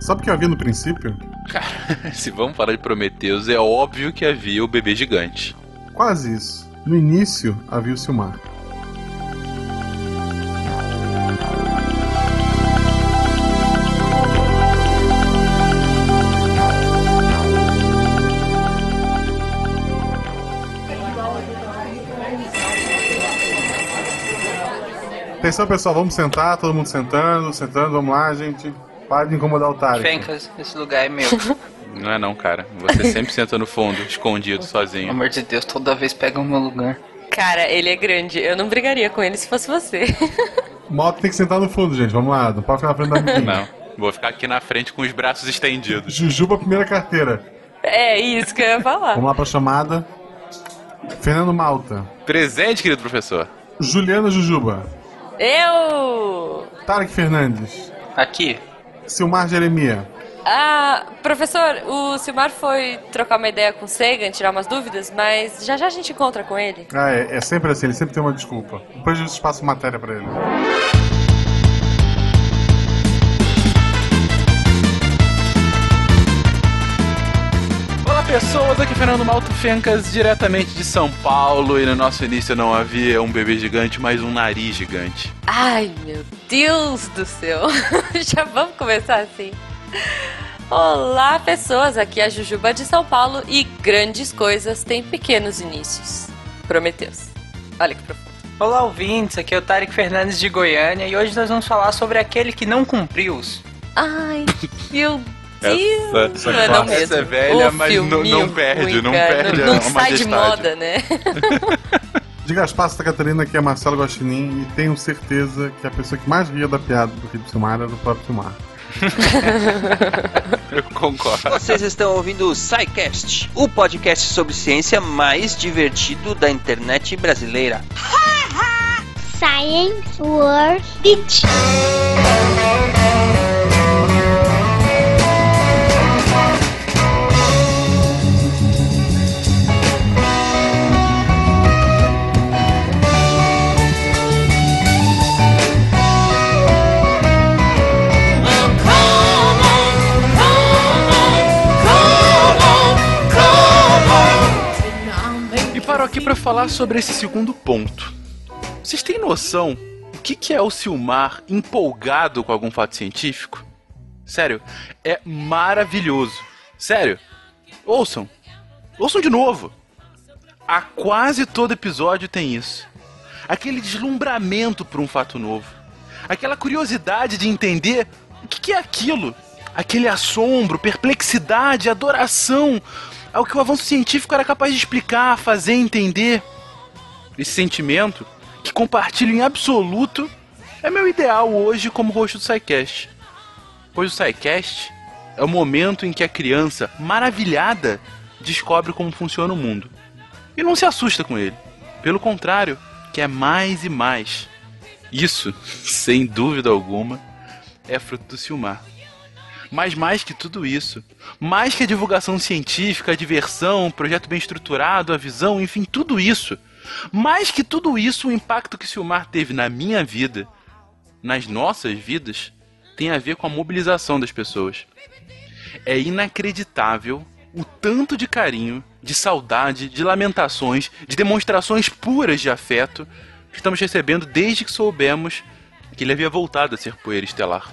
Sabe o que havia no princípio? Cara, se vamos falar de Prometheus, é óbvio que havia o bebê gigante. Quase isso. No início havia o Silmar. Atenção pessoal, vamos sentar, todo mundo sentando, sentando, vamos lá, gente. Para de incomodar o Tarek. Fencas, esse lugar é meu. Não é não, cara. Você sempre senta no fundo, escondido, Pelo sozinho. amor de Deus, toda vez pega o meu lugar. Cara, ele é grande. Eu não brigaria com ele se fosse você. O Malta tem que sentar no fundo, gente. Vamos lá, não pode ficar na frente da amiguinha. Não. Vou ficar aqui na frente com os braços estendidos. Jujuba, primeira carteira. É isso que eu ia falar. Vamos lá pra chamada. Fernando Malta. Presente, querido professor. Juliana Jujuba. Eu! Tarek Fernandes. Aqui. Silmar Jeremia. Ah, professor, o Silmar foi trocar uma ideia com o Sagan, tirar umas dúvidas, mas já já a gente encontra com ele. Ah, é, é sempre assim, ele sempre tem uma desculpa. Depois gente passa matéria pra ele. Pessoas, aqui Fernando Malto Fencas, diretamente de São Paulo. E no nosso início não havia um bebê gigante, mas um nariz gigante. Ai, meu Deus do céu. já vamos começar assim. Olá, pessoas. Aqui é a Jujuba de São Paulo e grandes coisas têm pequenos inícios. Prometeus. Olha que profundo. Olá, ouvintes. Aqui é o Tarek Fernandes de Goiânia e hoje nós vamos falar sobre aquele que não cumpriu os. Ai, meu Deus. Essa não é não classe mesmo. é velha, Ô, mas não- filminho não perde, ruim, não perde Não, a não sai de moda, né? Diga as passas da Catarina, que é Marcelo Guaxinim, e tenho certeza que a pessoa que mais ria da piada do que do Silmar era do próprio Silmar. Eu concordo. Vocês estão ouvindo o SciCast, o podcast sobre ciência mais divertido da internet brasileira. Science World Beach. Falar sobre esse segundo ponto. Vocês têm noção o que, é o Silmar empolgado com algum fato científico? Sério, é maravilhoso. Sério. Ouçam. Ouçam de novo. A quase todo episódio tem isso. Aquele deslumbramento por um fato novo. Aquela curiosidade de entender o que é aquilo. Aquele assombro, perplexidade, adoração ao que o avanço científico era capaz de explicar, fazer entender. Esse sentimento, que compartilho em absoluto, é meu ideal hoje como rosto do SciCast. Pois o SciCast é o momento em que a criança, maravilhada, descobre como funciona o mundo. E não se assusta com ele. Pelo contrário, quer mais e mais. Isso, sem dúvida alguma, é fruto do Silmar. Mas mais que tudo isso, mais que a divulgação científica, a diversão, o projeto bem estruturado, a visão, enfim, tudo isso, mais que tudo isso, o impacto que Silmar teve na minha vida, nas nossas vidas, tem a ver com a mobilização das pessoas. É inacreditável o tanto de carinho, de saudade, de lamentações, de demonstrações puras de afeto que estamos recebendo desde que soubemos que ele havia voltado a ser poeira estelar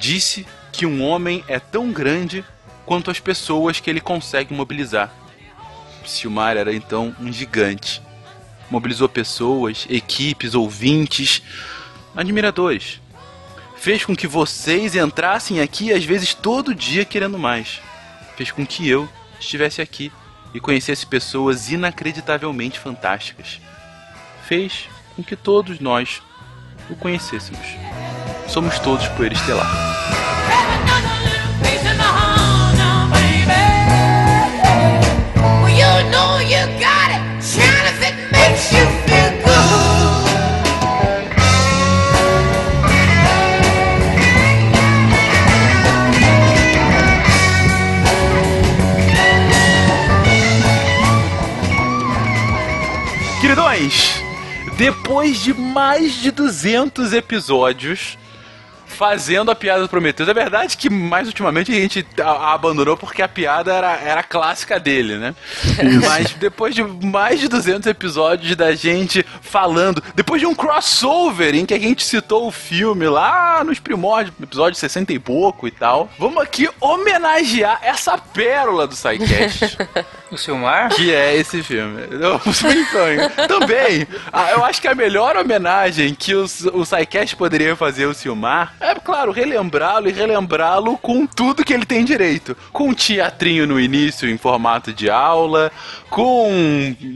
disse que um homem é tão grande quanto as pessoas que ele consegue mobilizar. Silmar era então um gigante. Mobilizou pessoas, equipes, ouvintes, admiradores. Fez com que vocês entrassem aqui às vezes todo dia querendo mais. Fez com que eu estivesse aqui e conhecesse pessoas inacreditavelmente fantásticas. Fez com que todos nós o conhecêssemos. Somos todos poeira estelar. Queridões, depois de mais de 200 episódios, fazendo a piada do Prometheus. É verdade que mais ultimamente a gente a, a abandonou porque a piada era, era a clássica dele, né? Mas depois de mais de 200 episódios da gente falando, depois de um crossover em que a gente citou o filme lá nos primórdios, episódio 60 e pouco e tal, vamos aqui homenagear essa pérola do SciCast. O Silmar? Que é esse filme. Então, também, eu acho que a melhor homenagem que os, o SciCast poderia fazer ao Silmar é, claro, relembrá-lo e relembrá-lo com tudo que ele tem direito. Com um teatrinho no início em formato de aula, com,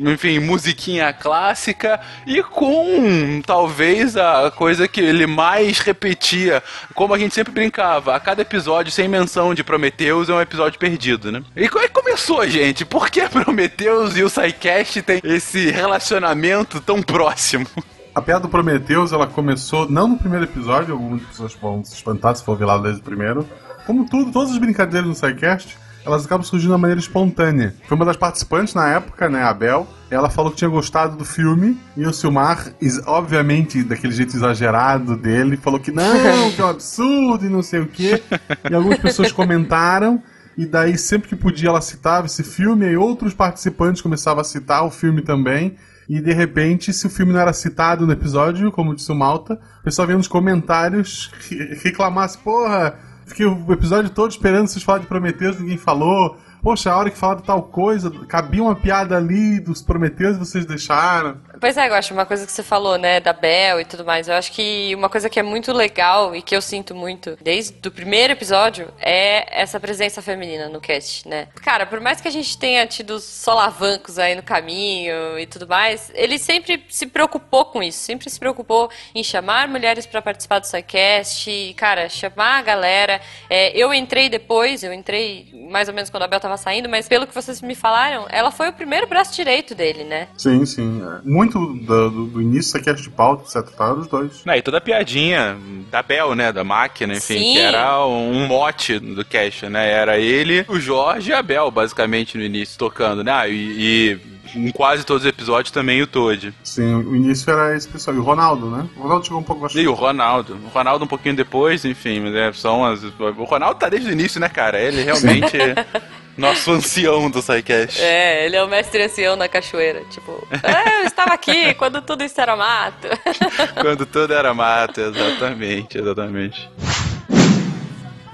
enfim, musiquinha clássica e com talvez a coisa que ele mais repetia, como a gente sempre brincava, a cada episódio sem menção de Prometheus é um episódio perdido, né? E como é que começou, gente? Por que Prometheus e o SciCast têm esse relacionamento tão próximo? A piada do Prometheus, ela começou não no primeiro episódio, algumas pessoas vão se espantar se for ver lá desde o primeiro. Como tudo, todas as brincadeiras no SciCast, elas acabam surgindo de maneira espontânea. Foi uma das participantes na época, né, a Bel. Ela falou que tinha gostado do filme e o Silmar, obviamente, daquele jeito exagerado dele, falou que não, que é um absurdo e não sei o quê. E algumas pessoas comentaram. E daí, sempre que podia, ela citava esse filme, e outros participantes começavam a citar o filme também. E de repente, se o filme não era citado no episódio, como disse o Malta, o pessoal vinha nos comentários re- reclamar assim, porra, fiquei o episódio todo esperando vocês falarem de Prometheus, ninguém falou. Poxa, a hora que falaram tal coisa, cabia uma piada ali dos Prometheus e vocês deixaram. Pois é, eu acho uma coisa que você falou, né, da Bel e tudo mais. Eu acho que uma coisa que é muito legal e que eu sinto muito desde o primeiro episódio é essa presença feminina no cast, né? Cara, por mais que a gente tenha tido solavancos aí no caminho e tudo mais, ele sempre se preocupou com isso, sempre se preocupou em chamar mulheres pra participar do SciCast, e, cara, chamar a galera. É, eu entrei depois, eu entrei mais ou menos quando a Bel tava saindo, mas pelo que vocês me falaram, ela foi o primeiro braço direito dele, né? Sim, sim. é. Muito do, do, do início, isso aqui é de pauta, etc. Tá, os dois. Não, e toda a piadinha da Bel, né? Da máquina, enfim, Sim. que era um mote do cast, né? Era ele, o Jorge e a Bel, basicamente, no início, tocando, né? Ah, e, e em quase todos os episódios também o Toad. Sim, o início era esse pessoal. E o Ronaldo, né? O Ronaldo chegou um pouco mais E o Ronaldo. O Ronaldo um pouquinho depois, enfim, mas é, são as. O Ronaldo tá desde o início, né, cara? Ele realmente nosso ancião do SciCast. É, ele é o mestre ancião na cachoeira. Tipo, "Ah, eu estava aqui quando tudo isso era mato. Quando tudo era mato, exatamente, exatamente.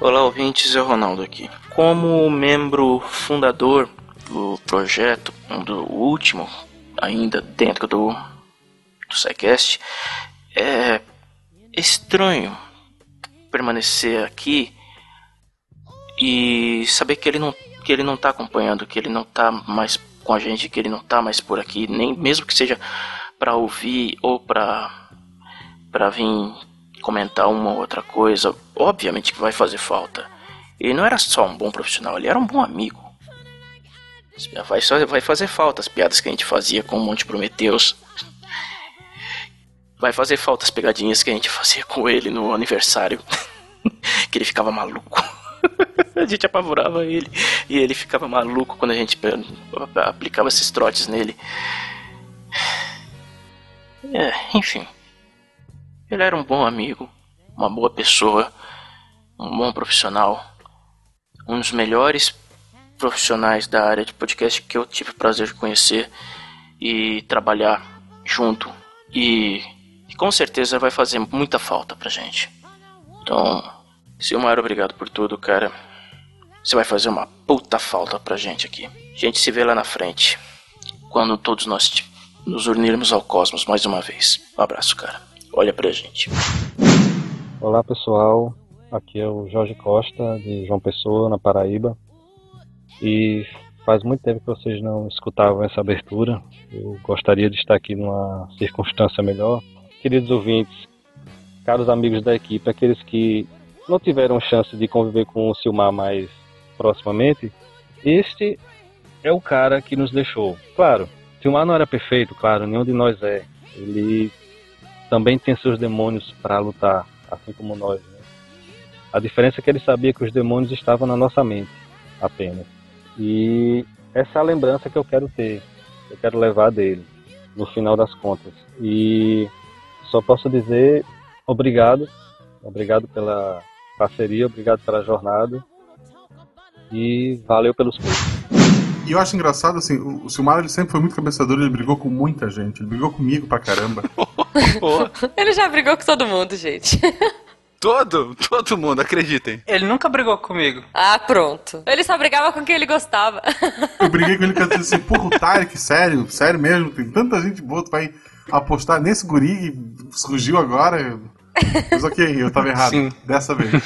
Olá, ouvintes, é o Ronaldo aqui. Como membro fundador do projeto, um do último, ainda dentro do, do SciCast, é estranho permanecer aqui e saber que ele não que ele não tá acompanhando, que ele não tá mais com a gente, que ele não tá mais por aqui, nem mesmo que seja para ouvir ou para para vir comentar uma ou outra coisa, obviamente que vai fazer falta. Ele não era só um bom profissional, ele era um bom amigo. Vai, só, vai fazer falta as piadas que a gente fazia com o Monte Prometeus. Vai fazer falta as pegadinhas que a gente fazia com ele no aniversário. que ele ficava maluco. a gente apavorava ele. E ele ficava maluco quando a gente aplicava esses trotes nele. É, enfim. Ele era um bom amigo, uma boa pessoa, um bom profissional, um dos melhores profissionais da área de podcast que eu tive o prazer de conhecer e trabalhar junto. E, e com certeza vai fazer muita falta pra gente. Então, Silmar, obrigado por tudo, cara. Você vai fazer uma puta falta pra gente aqui. A gente se vê lá na frente, quando todos nós nos unirmos ao cosmos mais uma vez. Um abraço, cara. Olha pra gente. Olá pessoal, aqui é o Jorge Costa de João Pessoa, na Paraíba. E faz muito tempo que vocês não escutavam essa abertura. Eu gostaria de estar aqui numa circunstância melhor. Queridos ouvintes, caros amigos da equipe, aqueles que não tiveram chance de conviver com o Silmar mais proximamente, este é o cara que nos deixou. Claro, Silmar não era perfeito, claro, nenhum de nós é. Ele também tem seus demônios para lutar, assim como nós. Né? A diferença é que ele sabia que os demônios estavam na nossa mente, apenas. E essa é a lembrança que eu quero ter, eu quero levar dele, no final das contas. E só posso dizer obrigado Obrigado pela parceria, obrigado pela jornada. E valeu pelos cursos. E eu acho engraçado, assim, o, o Silmar ele sempre foi muito cabeçador, ele brigou com muita gente. Ele brigou comigo pra caramba. Ele já brigou com todo mundo, gente. Todo, todo mundo, acreditem. Ele nunca brigou comigo. Ah, pronto. Ele só brigava com quem ele gostava. Eu briguei com ele que eu disse assim, porra, o Tarek, sério, sério mesmo, tem tanta gente boa, tu vai apostar nesse guri que surgiu agora. Mas ok, eu tava errado. Sim. Dessa vez.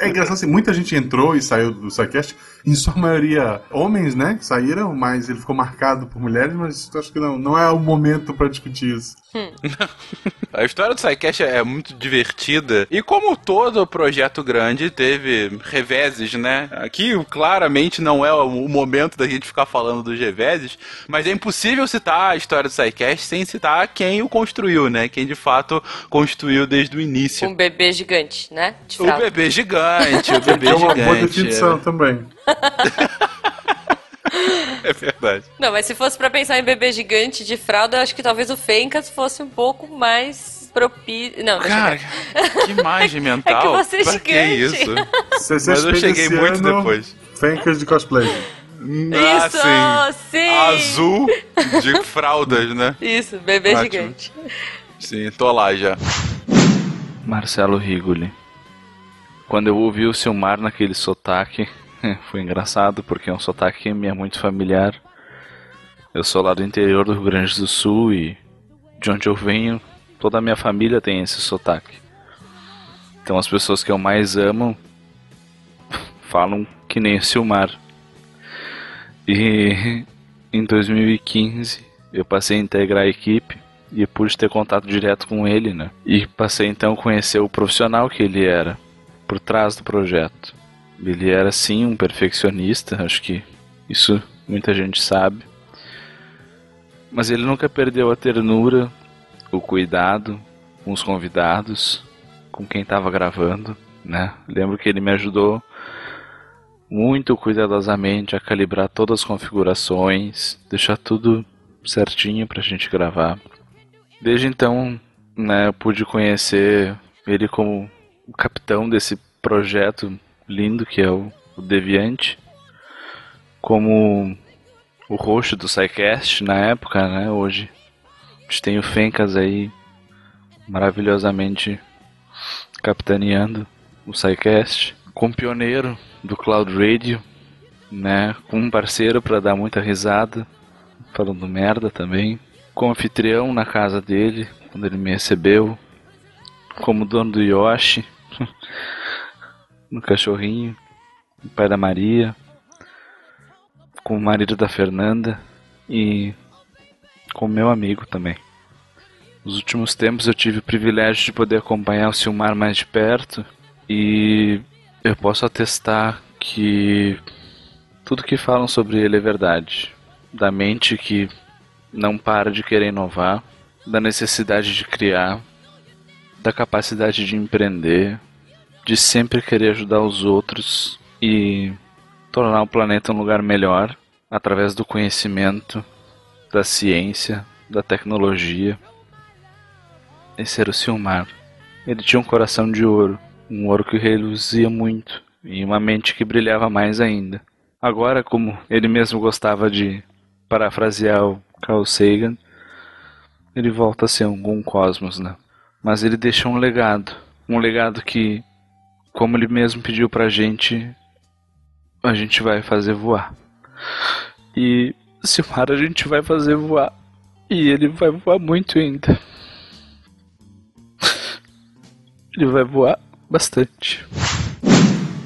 É engraçado assim, muita gente entrou e saiu do SciCast, em sua maioria homens, né, que saíram, mas ele ficou marcado por mulheres, mas acho que não, não é o momento pra discutir isso. A história do SciCast é muito divertida. E como todo projeto grande, teve reveses, né? Aqui claramente não é o momento da gente ficar falando dos reveses, mas é impossível citar a história do SciCast sem citar quem o construiu, né? Quem de fato construiu desde o início. Um bebê gigante, né? O bebê gigante, o bebê É uma boa gigante. definição também. É verdade. Não, mas se fosse pra pensar em bebê gigante de fralda, eu acho que talvez o Fencas fosse um pouco mais propício. Não, Cara, que imagem mental. É que você é Pra que gigante. isso? CCXP Mas eu cheguei muito depois. Fencas de cosplay. Ah, Isso, sim. sim. Azul de fraldas, né? Isso, bebê Ótimo. gigante. Sim, tô lá já. Marcelo Rigoli. Quando eu ouvi o Silmar naquele sotaque, foi engraçado porque é um sotaque que me é muito familiar. Eu sou lá do interior do Rio Grande do Sul e de onde eu venho, toda a minha família tem esse sotaque. Então as pessoas que eu mais amo falam que nem o Silmar. E em 2015 eu passei a integrar a equipe e pude ter contato direto com ele, né? E passei então a conhecer o profissional que ele era por trás do projeto. Ele era sim um perfeccionista, acho que isso muita gente sabe. Mas ele nunca perdeu a ternura, o cuidado com os convidados, com quem estava gravando, né? Lembro que ele me ajudou muito cuidadosamente a calibrar todas as configurações, deixar tudo certinho pra gente gravar. Desde então, né, eu pude conhecer ele como o capitão desse projeto lindo que é o, o Deviante, como o host do SciCast na época, né, hoje. A gente tem o Fencas aí maravilhosamente capitaneando o SciCast, com pioneiro do Cloud Radio, né, com um parceiro para dar muita risada, falando merda também, com anfitrião na casa dele, quando ele me recebeu, como dono do Yoshi, no cachorrinho, o pai da Maria, com o marido da Fernanda e com meu amigo também. Nos últimos tempos eu tive o privilégio de poder acompanhar o Silmar mais de perto e eu posso atestar que tudo que falam sobre ele é verdade. Da mente que não para de querer inovar, da necessidade de criar, da capacidade de empreender, de sempre querer ajudar os outros e tornar o planeta um lugar melhor através do conhecimento, da ciência, da tecnologia. Esse era o Silmar. Ele tinha um coração de ouro, um ouro que reluzia muito e uma mente que brilhava mais ainda. Agora, como ele mesmo gostava de parafrasear o Carl Sagan, ele volta a ser um cosmos, né? Mas ele deixa um legado, um legado que, como ele mesmo pediu pra gente, a gente vai fazer voar. E Silmar a gente vai fazer voar. E ele vai voar muito ainda. Ele vai voar bastante.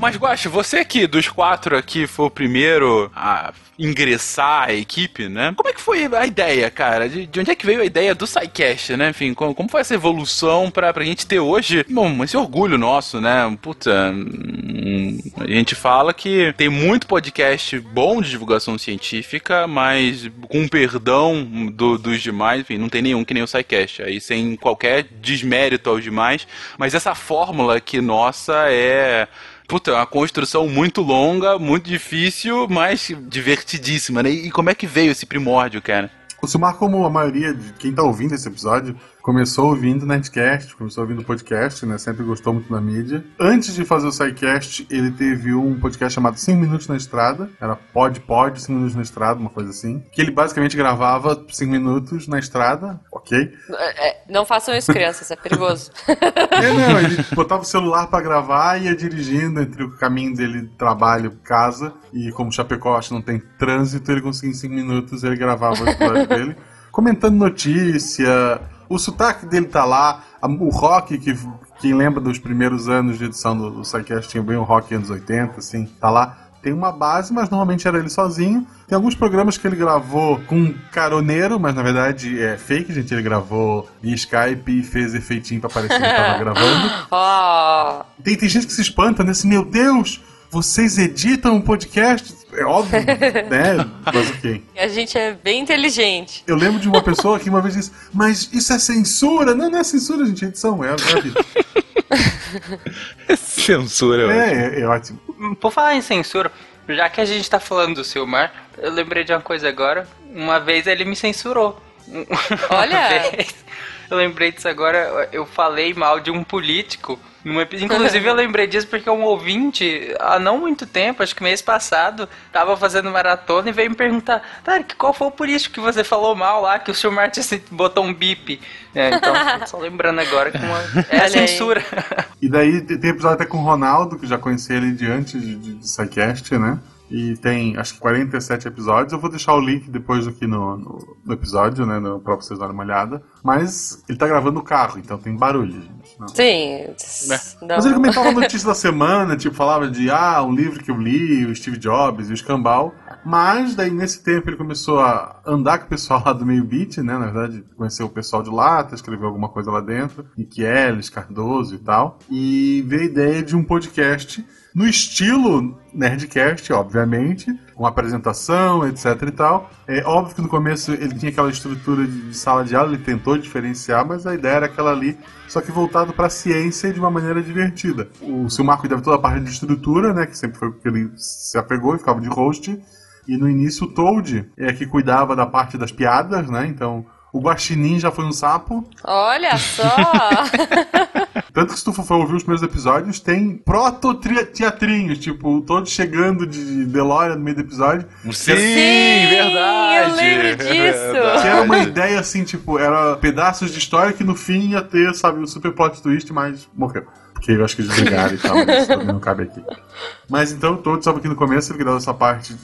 Mas, Guache, você que dos quatro aqui foi o primeiro a ingressar à equipe, né? Como é que foi a ideia, cara? De, de onde é que veio a ideia do SciCast, né? Enfim, como, como foi essa evolução pra, pra gente ter hoje, bom, esse orgulho nosso, né? Puta, hum, a gente fala que tem muito podcast bom de divulgação científica, mas com perdão do- dos demais, enfim, não tem nenhum que nem o SciCast. Aí sem qualquer desmérito aos demais, mas essa fórmula aqui nossa é Puta, é uma construção muito longa, muito difícil, mas divertidíssima, né? E como é que veio esse primórdio, cara? O Silmar, como a maioria de quem tá ouvindo esse episódio, começou ouvindo Nerdcast, começou ouvindo podcast, né? Sempre gostou muito da mídia. Antes de fazer o SciCast, ele teve um podcast chamado 5 Minutos na Estrada. Era Pod Pod, 5 Minutos na Estrada, uma coisa assim. Que ele basicamente gravava 5 minutos na estrada, ok? É, é, não façam isso, crianças, é perigoso. É, não, ele botava o celular pra gravar e ia dirigindo entre o caminho dele, trabalho, casa. E como Chapecó acho que não tem trânsito, ele conseguia em 5 minutos, ele gravava o episódio dele. Comentando notícia, o sotaque dele tá lá, a- o rock que quem lembra dos primeiros anos de edição do, do tinha bem o rock anos 80, assim, tá lá. Tem uma base, mas normalmente era ele sozinho. Tem alguns programas que ele gravou com um caroneiro, mas na verdade é fake, gente. Ele gravou via Skype e fez efeitinho pra parecer que tava gravando. Ó, Tem, tem gente que se espanta, né? Assim, meu Deus, vocês editam um podcast? É óbvio, né? Mas ok. a gente é bem inteligente. Eu lembro de uma pessoa que uma vez disse, mas isso é censura? Não, não é censura, gente, é edição, é, é a vida. Censura. É, é, é ótimo. Por falar em censura, já que a gente tá falando do Silmar, eu lembrei de uma coisa agora. Uma vez ele me censurou. Olha! Eu lembrei disso agora, eu falei mal de um político. Inclusive eu lembrei disso porque um ouvinte, há não muito tempo, acho que mês passado, tava fazendo maratona e veio me perguntar, Tarek, qual foi o político que você falou mal lá, que o Silmar tinha se- botou um bip? É, então, só lembrando agora que uma, é a censura. E daí te- tem episódio até com o Ronaldo, que já conheci ele de antes de, de, de né? E tem, acho que 47 episódios. Eu vou deixar o link depois aqui no, no, no episódio, né? No, pra vocês darem uma olhada. Mas ele tá gravando no carro, então tem barulho, gente. Não. Sim. Não. Mas ele comentava a notícia da semana, tipo, falava de, ah, um livro que eu li, o Steve Jobs e o Escambau. Mas daí, nesse tempo, ele começou a andar com o pessoal lá do meio beat, né? Na verdade, conheceu o pessoal de lá, escreveu alguma coisa lá dentro. Michelis, Cardoso e tal. E veio a ideia de um podcast no estilo Nerdcast, obviamente, com apresentação, etc e tal. É óbvio que no começo ele tinha aquela estrutura de, sala de aula, ele tentou diferenciar, mas a ideia era aquela ali, só que voltado para a ciência e de uma maneira divertida. O Silmar cuidava toda a parte de estrutura, né, que sempre foi que ele se apegou e ficava de host. E no início o Toad é que cuidava da parte das piadas, né? Então o Guaxinim já foi um sapo. Olha só! Tanto que se tu for ouvir os primeiros episódios, tem proto-teatrinhos, tipo, todos chegando de DeLorean no meio do episódio. Sim, Sim, verdade. eu lembro disso. Verdade. Que era uma ideia assim, tipo, era pedaços de história que no fim ia ter, sabe, o super plot twist, mas morreu. Porque eu acho que eles desligaram e tal, mas isso também não cabe aqui. Mas então, todos estavam aqui no começo, ele dava essa parte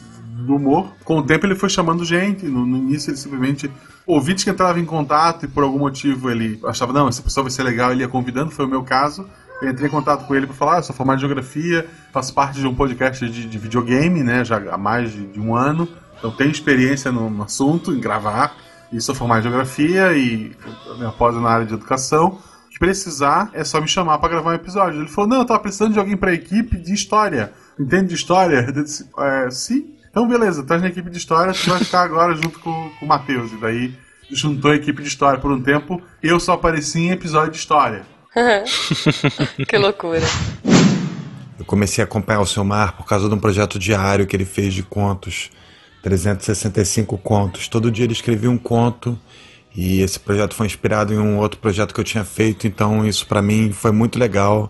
do humor. Com o tempo ele foi chamando gente, no, no início ele simplesmente. Ouvinte que entrava em contato e por algum motivo ele achava, não, essa pessoa vai ser legal, ele ia convidando, foi o meu caso. Eu entrei em contato com ele para falar, ah, eu sou formado em geografia, faço parte de um podcast de, de videogame, né, já há mais de, de um ano. Então tenho experiência no, no assunto, em gravar, e sou formado em geografia e é na área de educação. Se precisar, é só me chamar para gravar um episódio. Ele falou, não, eu tava precisando de alguém pra equipe de história. Entende de história? Eu disse, é, sim. Então beleza, estás na equipe de história, tu vai ficar agora junto com, com o Matheus. E daí juntou a equipe de história por um tempo, eu só apareci em episódio de história. que loucura. Eu comecei a acompanhar o Silmar por causa de um projeto diário que ele fez de contos, 365 contos. Todo dia ele escrevia um conto e esse projeto foi inspirado em um outro projeto que eu tinha feito, então isso para mim foi muito legal.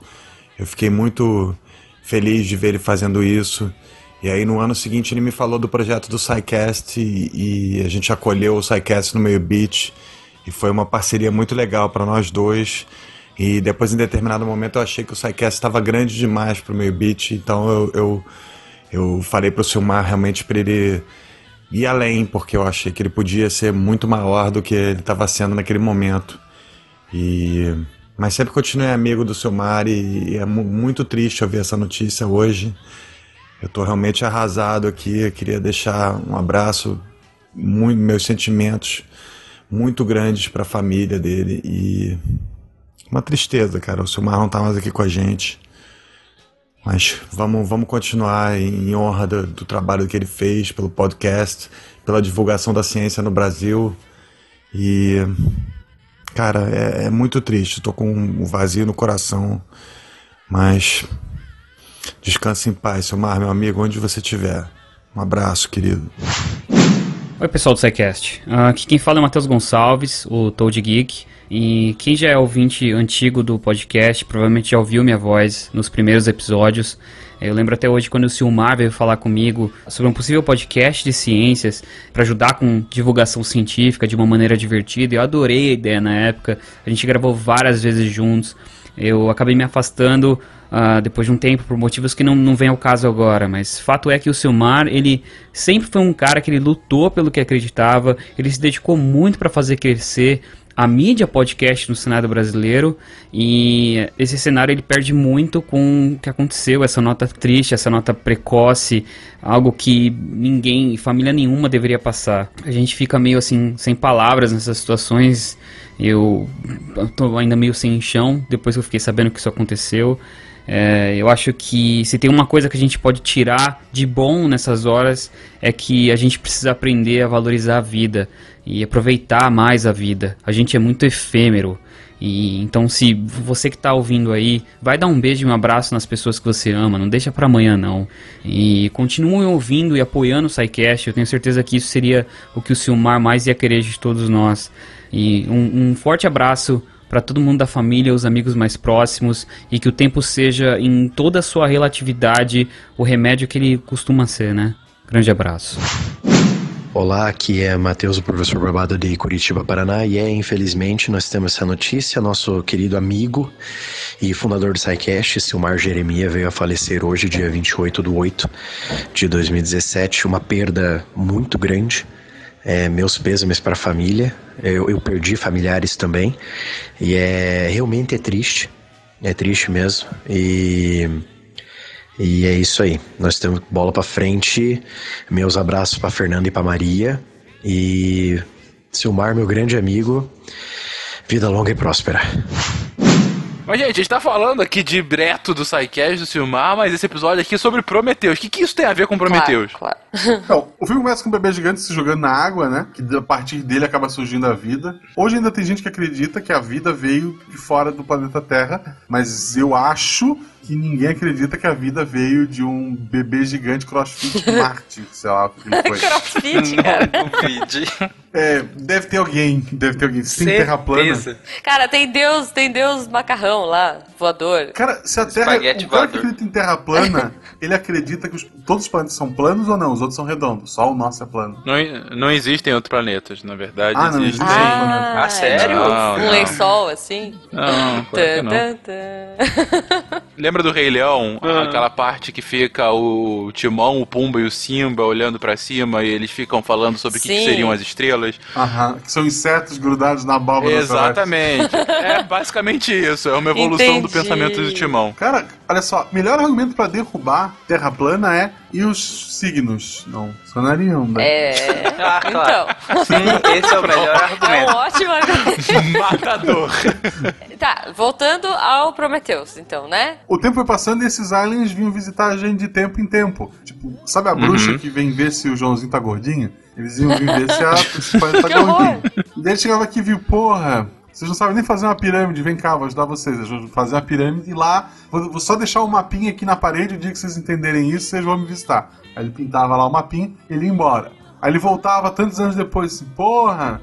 Eu fiquei muito feliz de ver ele fazendo isso. E aí no ano seguinte ele me falou do projeto do SciCast e, e a gente acolheu o SciCast no meio beat e foi uma parceria muito legal para nós dois. E depois, em determinado momento, eu achei que o SciCast estava grande demais para o meio beat, então eu, eu, eu falei para o Silmar realmente para ele ir além, porque eu achei que ele podia ser muito maior do que ele estava sendo naquele momento. E mas sempre continuei amigo do Silmar e, e é mu- muito triste ouvir essa notícia hoje. Eu estou realmente arrasado aqui. Eu queria deixar um abraço, muito, meus sentimentos muito grandes para a família dele e uma tristeza, cara. O Silmar não tá mais aqui com a gente. Mas vamos, vamos continuar em honra do, do trabalho que ele fez pelo podcast, pela divulgação da ciência no Brasil. E, cara, é, é muito triste. Tô com um vazio no coração. Mas descanse em paz, Silmar, meu amigo, onde você estiver. Um abraço, querido. Oi, pessoal do SciCast. Uh, aqui quem fala é o Matheus Gonçalves, o Toad Geek. E quem já é ouvinte antigo do podcast provavelmente já ouviu minha voz nos primeiros episódios. Eu lembro até hoje quando o Silmar veio falar comigo sobre um possível podcast de ciências para ajudar com divulgação científica de uma maneira divertida. Eu adorei a ideia na época. A gente gravou várias vezes juntos. Eu acabei me afastando uh, depois de um tempo por motivos que não, não vem ao caso agora, mas fato é que o Silmar, ele sempre foi um cara que ele lutou pelo que acreditava, ele se dedicou muito para fazer crescer a mídia podcast no cenário brasileiro e esse cenário ele perde muito com o que aconteceu, essa nota triste, essa nota precoce, algo que ninguém, família nenhuma deveria passar. A gente fica meio assim sem palavras nessas situações. Eu tô ainda meio sem chão depois que eu fiquei sabendo que isso aconteceu. É, eu acho que se tem uma coisa que a gente pode tirar de bom nessas horas é que a gente precisa aprender a valorizar a vida e aproveitar mais a vida. A gente é muito efêmero. E então se você que está ouvindo aí, vai dar um beijo e um abraço nas pessoas que você ama, não deixa para amanhã não. E continue ouvindo e apoiando o SciCast, eu tenho certeza que isso seria o que o Silmar mais ia querer de todos nós. E um, um forte abraço para todo mundo da família, os amigos mais próximos e que o tempo seja em toda a sua relatividade o remédio que ele costuma ser, né? Grande abraço. Olá, aqui é Matheus, o professor Barbado de Curitiba, Paraná, e é, infelizmente, nós temos essa notícia, nosso querido amigo e fundador do SciCast, Silmar Jeremia, veio a falecer hoje, dia 28 de 8 de 2017, uma perda muito grande, é, meus pêsames para a família, eu, eu perdi familiares também, e é realmente é triste, é triste mesmo, e... E é isso aí. Nós temos bola para frente. Meus abraços para Fernanda e para Maria. E Silmar, meu grande amigo. Vida longa e próspera. Mas, gente, a gente tá falando aqui de Breto do Psycast, do Silmar, mas esse episódio aqui é sobre Prometheus. O que, que isso tem a ver com Prometheus? Claro, Então, o filme começa com um bebê gigante se jogando na água, né? Que a partir dele acaba surgindo a vida. Hoje ainda tem gente que acredita que a vida veio de fora do planeta Terra, mas eu acho que ninguém acredita que a vida veio de um bebê gigante crossfit de Marte, sei lá o que foi. Crossfit, cara. É, deve ter alguém, deve ter alguém. Tem terra plana. Cara, tem Deus, tem Deus macarrão lá, voador. Cara, se a Terra. Espaguete o cara que voador. acredita em terra plana, ele acredita que os- todos os planetas são planos ou não? Os outros são redondos. Só o nosso é plano. Não, não existem outros planetas, na verdade. Ah, não existem. existe. Ah, Ah, sério? Não, um não. lençol assim. Não, claro que não. Tan. Lembra do Rei Leão? Aquela parte que fica o Timão, o Pumba e o Simba olhando pra cima e eles ficam falando sobre o que, que seriam as estrelas. Aham, que são insetos grudados na abóbora do Exatamente. é basicamente isso. É uma evolução do Entendi. pensamento do Timão. Cara, olha só, melhor argumento pra derrubar terra plana é e os signos? Não funcionariam, né? É. Ah, claro. Então, Sim, esse é o melhor é um argumento. ótimo argumento. Matador. Tá, voltando ao Prometheus, então, né? O tempo foi passando e esses aliens vinham visitar a gente de tempo em tempo. Tipo, sabe a bruxa que vem ver se o Joãozinho tá gordinho? Eles iam vir ver se a pai tá gordinho. E daí ele chegava aqui e viu, porra, vocês não sabem nem fazer uma pirâmide, vem cá, vou ajudar vocês. Vão fazer uma pirâmide e lá, vou, só deixar um mapinha aqui na parede, o dia que vocês entenderem isso, vocês vão me visitar. Aí ele pintava lá o mapinha ele ia embora. Aí ele voltava tantos anos depois, assim, porra,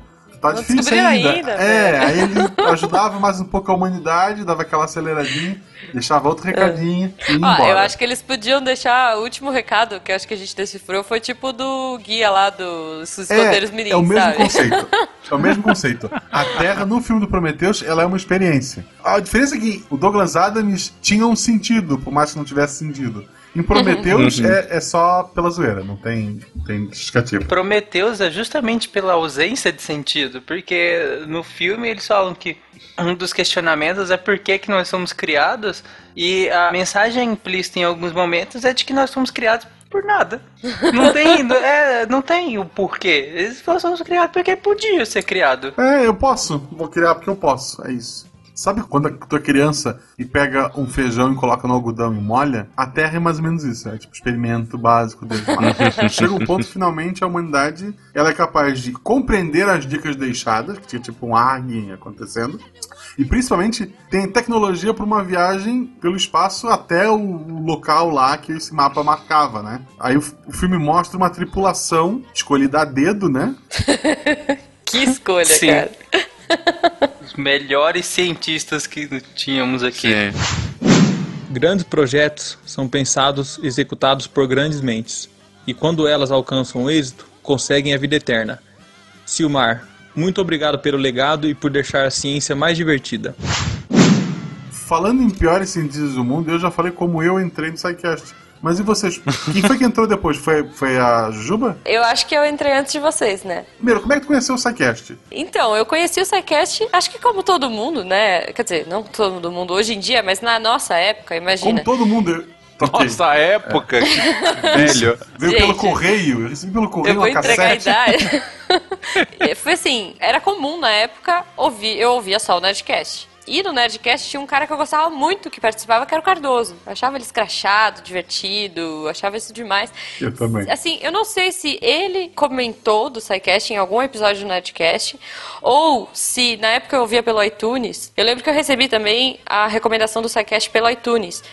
tá Não difícil ainda. ainda, é, aí ele ajudava mais um pouco a humanidade, dava aquela aceleradinha, deixava outro recadinho e ia Ó, embora. eu acho que eles podiam deixar o último recado, que eu acho que a gente decifrou, foi tipo do guia lá dos escoteiros mirim, é o mesmo sabe? conceito. É o mesmo conceito. A Terra, no filme do Prometheus, ela é uma experiência. A diferença é que o Douglas Adams tinha um sentido, por mais que não tivesse sentido. Em Prometheus é, é só pela zoeira, não tem, tem justificativa. Prometheus é justamente pela ausência de sentido, porque no filme eles falam que um dos questionamentos é por que, que nós somos criados, e a mensagem implícita em alguns momentos é de que nós somos criados por nada. Não tem, não- é, não tem o porquê. Eles só somos criados porque podia ser criado. É, eu posso. Vou criar porque eu posso. É isso. Sabe quando tu é criança e pega um feijão e coloca no algodão e molha? A Terra é mais ou menos isso, é tipo experimento básico dele. Chega um ponto que finalmente a humanidade ela é capaz de compreender as dicas deixadas, que tinha tipo um arguing acontecendo, e principalmente tem tecnologia para uma viagem pelo espaço até o local lá que esse mapa marcava, né? Aí o, o filme mostra uma tripulação escolhida a dedo, né? que escolha, Sim. cara. Os melhores cientistas que tínhamos aqui. Grandes projetos são pensados e executados por grandes mentes, e quando elas alcançam o êxito, conseguem a vida eterna. Silmar, muito obrigado pelo legado e por deixar a ciência mais divertida. Falando em piores cientistas do mundo, eu já falei como eu entrei no SciCast. Mas e vocês? Quem foi que entrou depois? Foi, foi a Juba? Eu acho que eu entrei antes de vocês, né? Primeiro, como é que tu conheceu o SciCast? Então, eu conheci o SciCast, acho que como todo mundo, né? Quer dizer, não todo mundo hoje em dia, mas na nossa época, imagina. Como todo mundo. Nossa época, que velho. Veio Gente. pelo correio, eu recebi pelo correio Eu vou uma entregar a cassete. idade. Foi assim, era comum na época ouvir, eu ouvia só o Nerdcast. E no Nerdcast tinha um cara que eu gostava muito que participava, que era o Cardoso. Eu achava ele escrachado, divertido, achava isso demais. Eu também. Assim, eu não sei se ele comentou do SciCast em algum episódio do Nerdcast, ou se na época eu ouvia pelo iTunes. Eu lembro que eu recebi também a recomendação do SciCast pelo iTunes.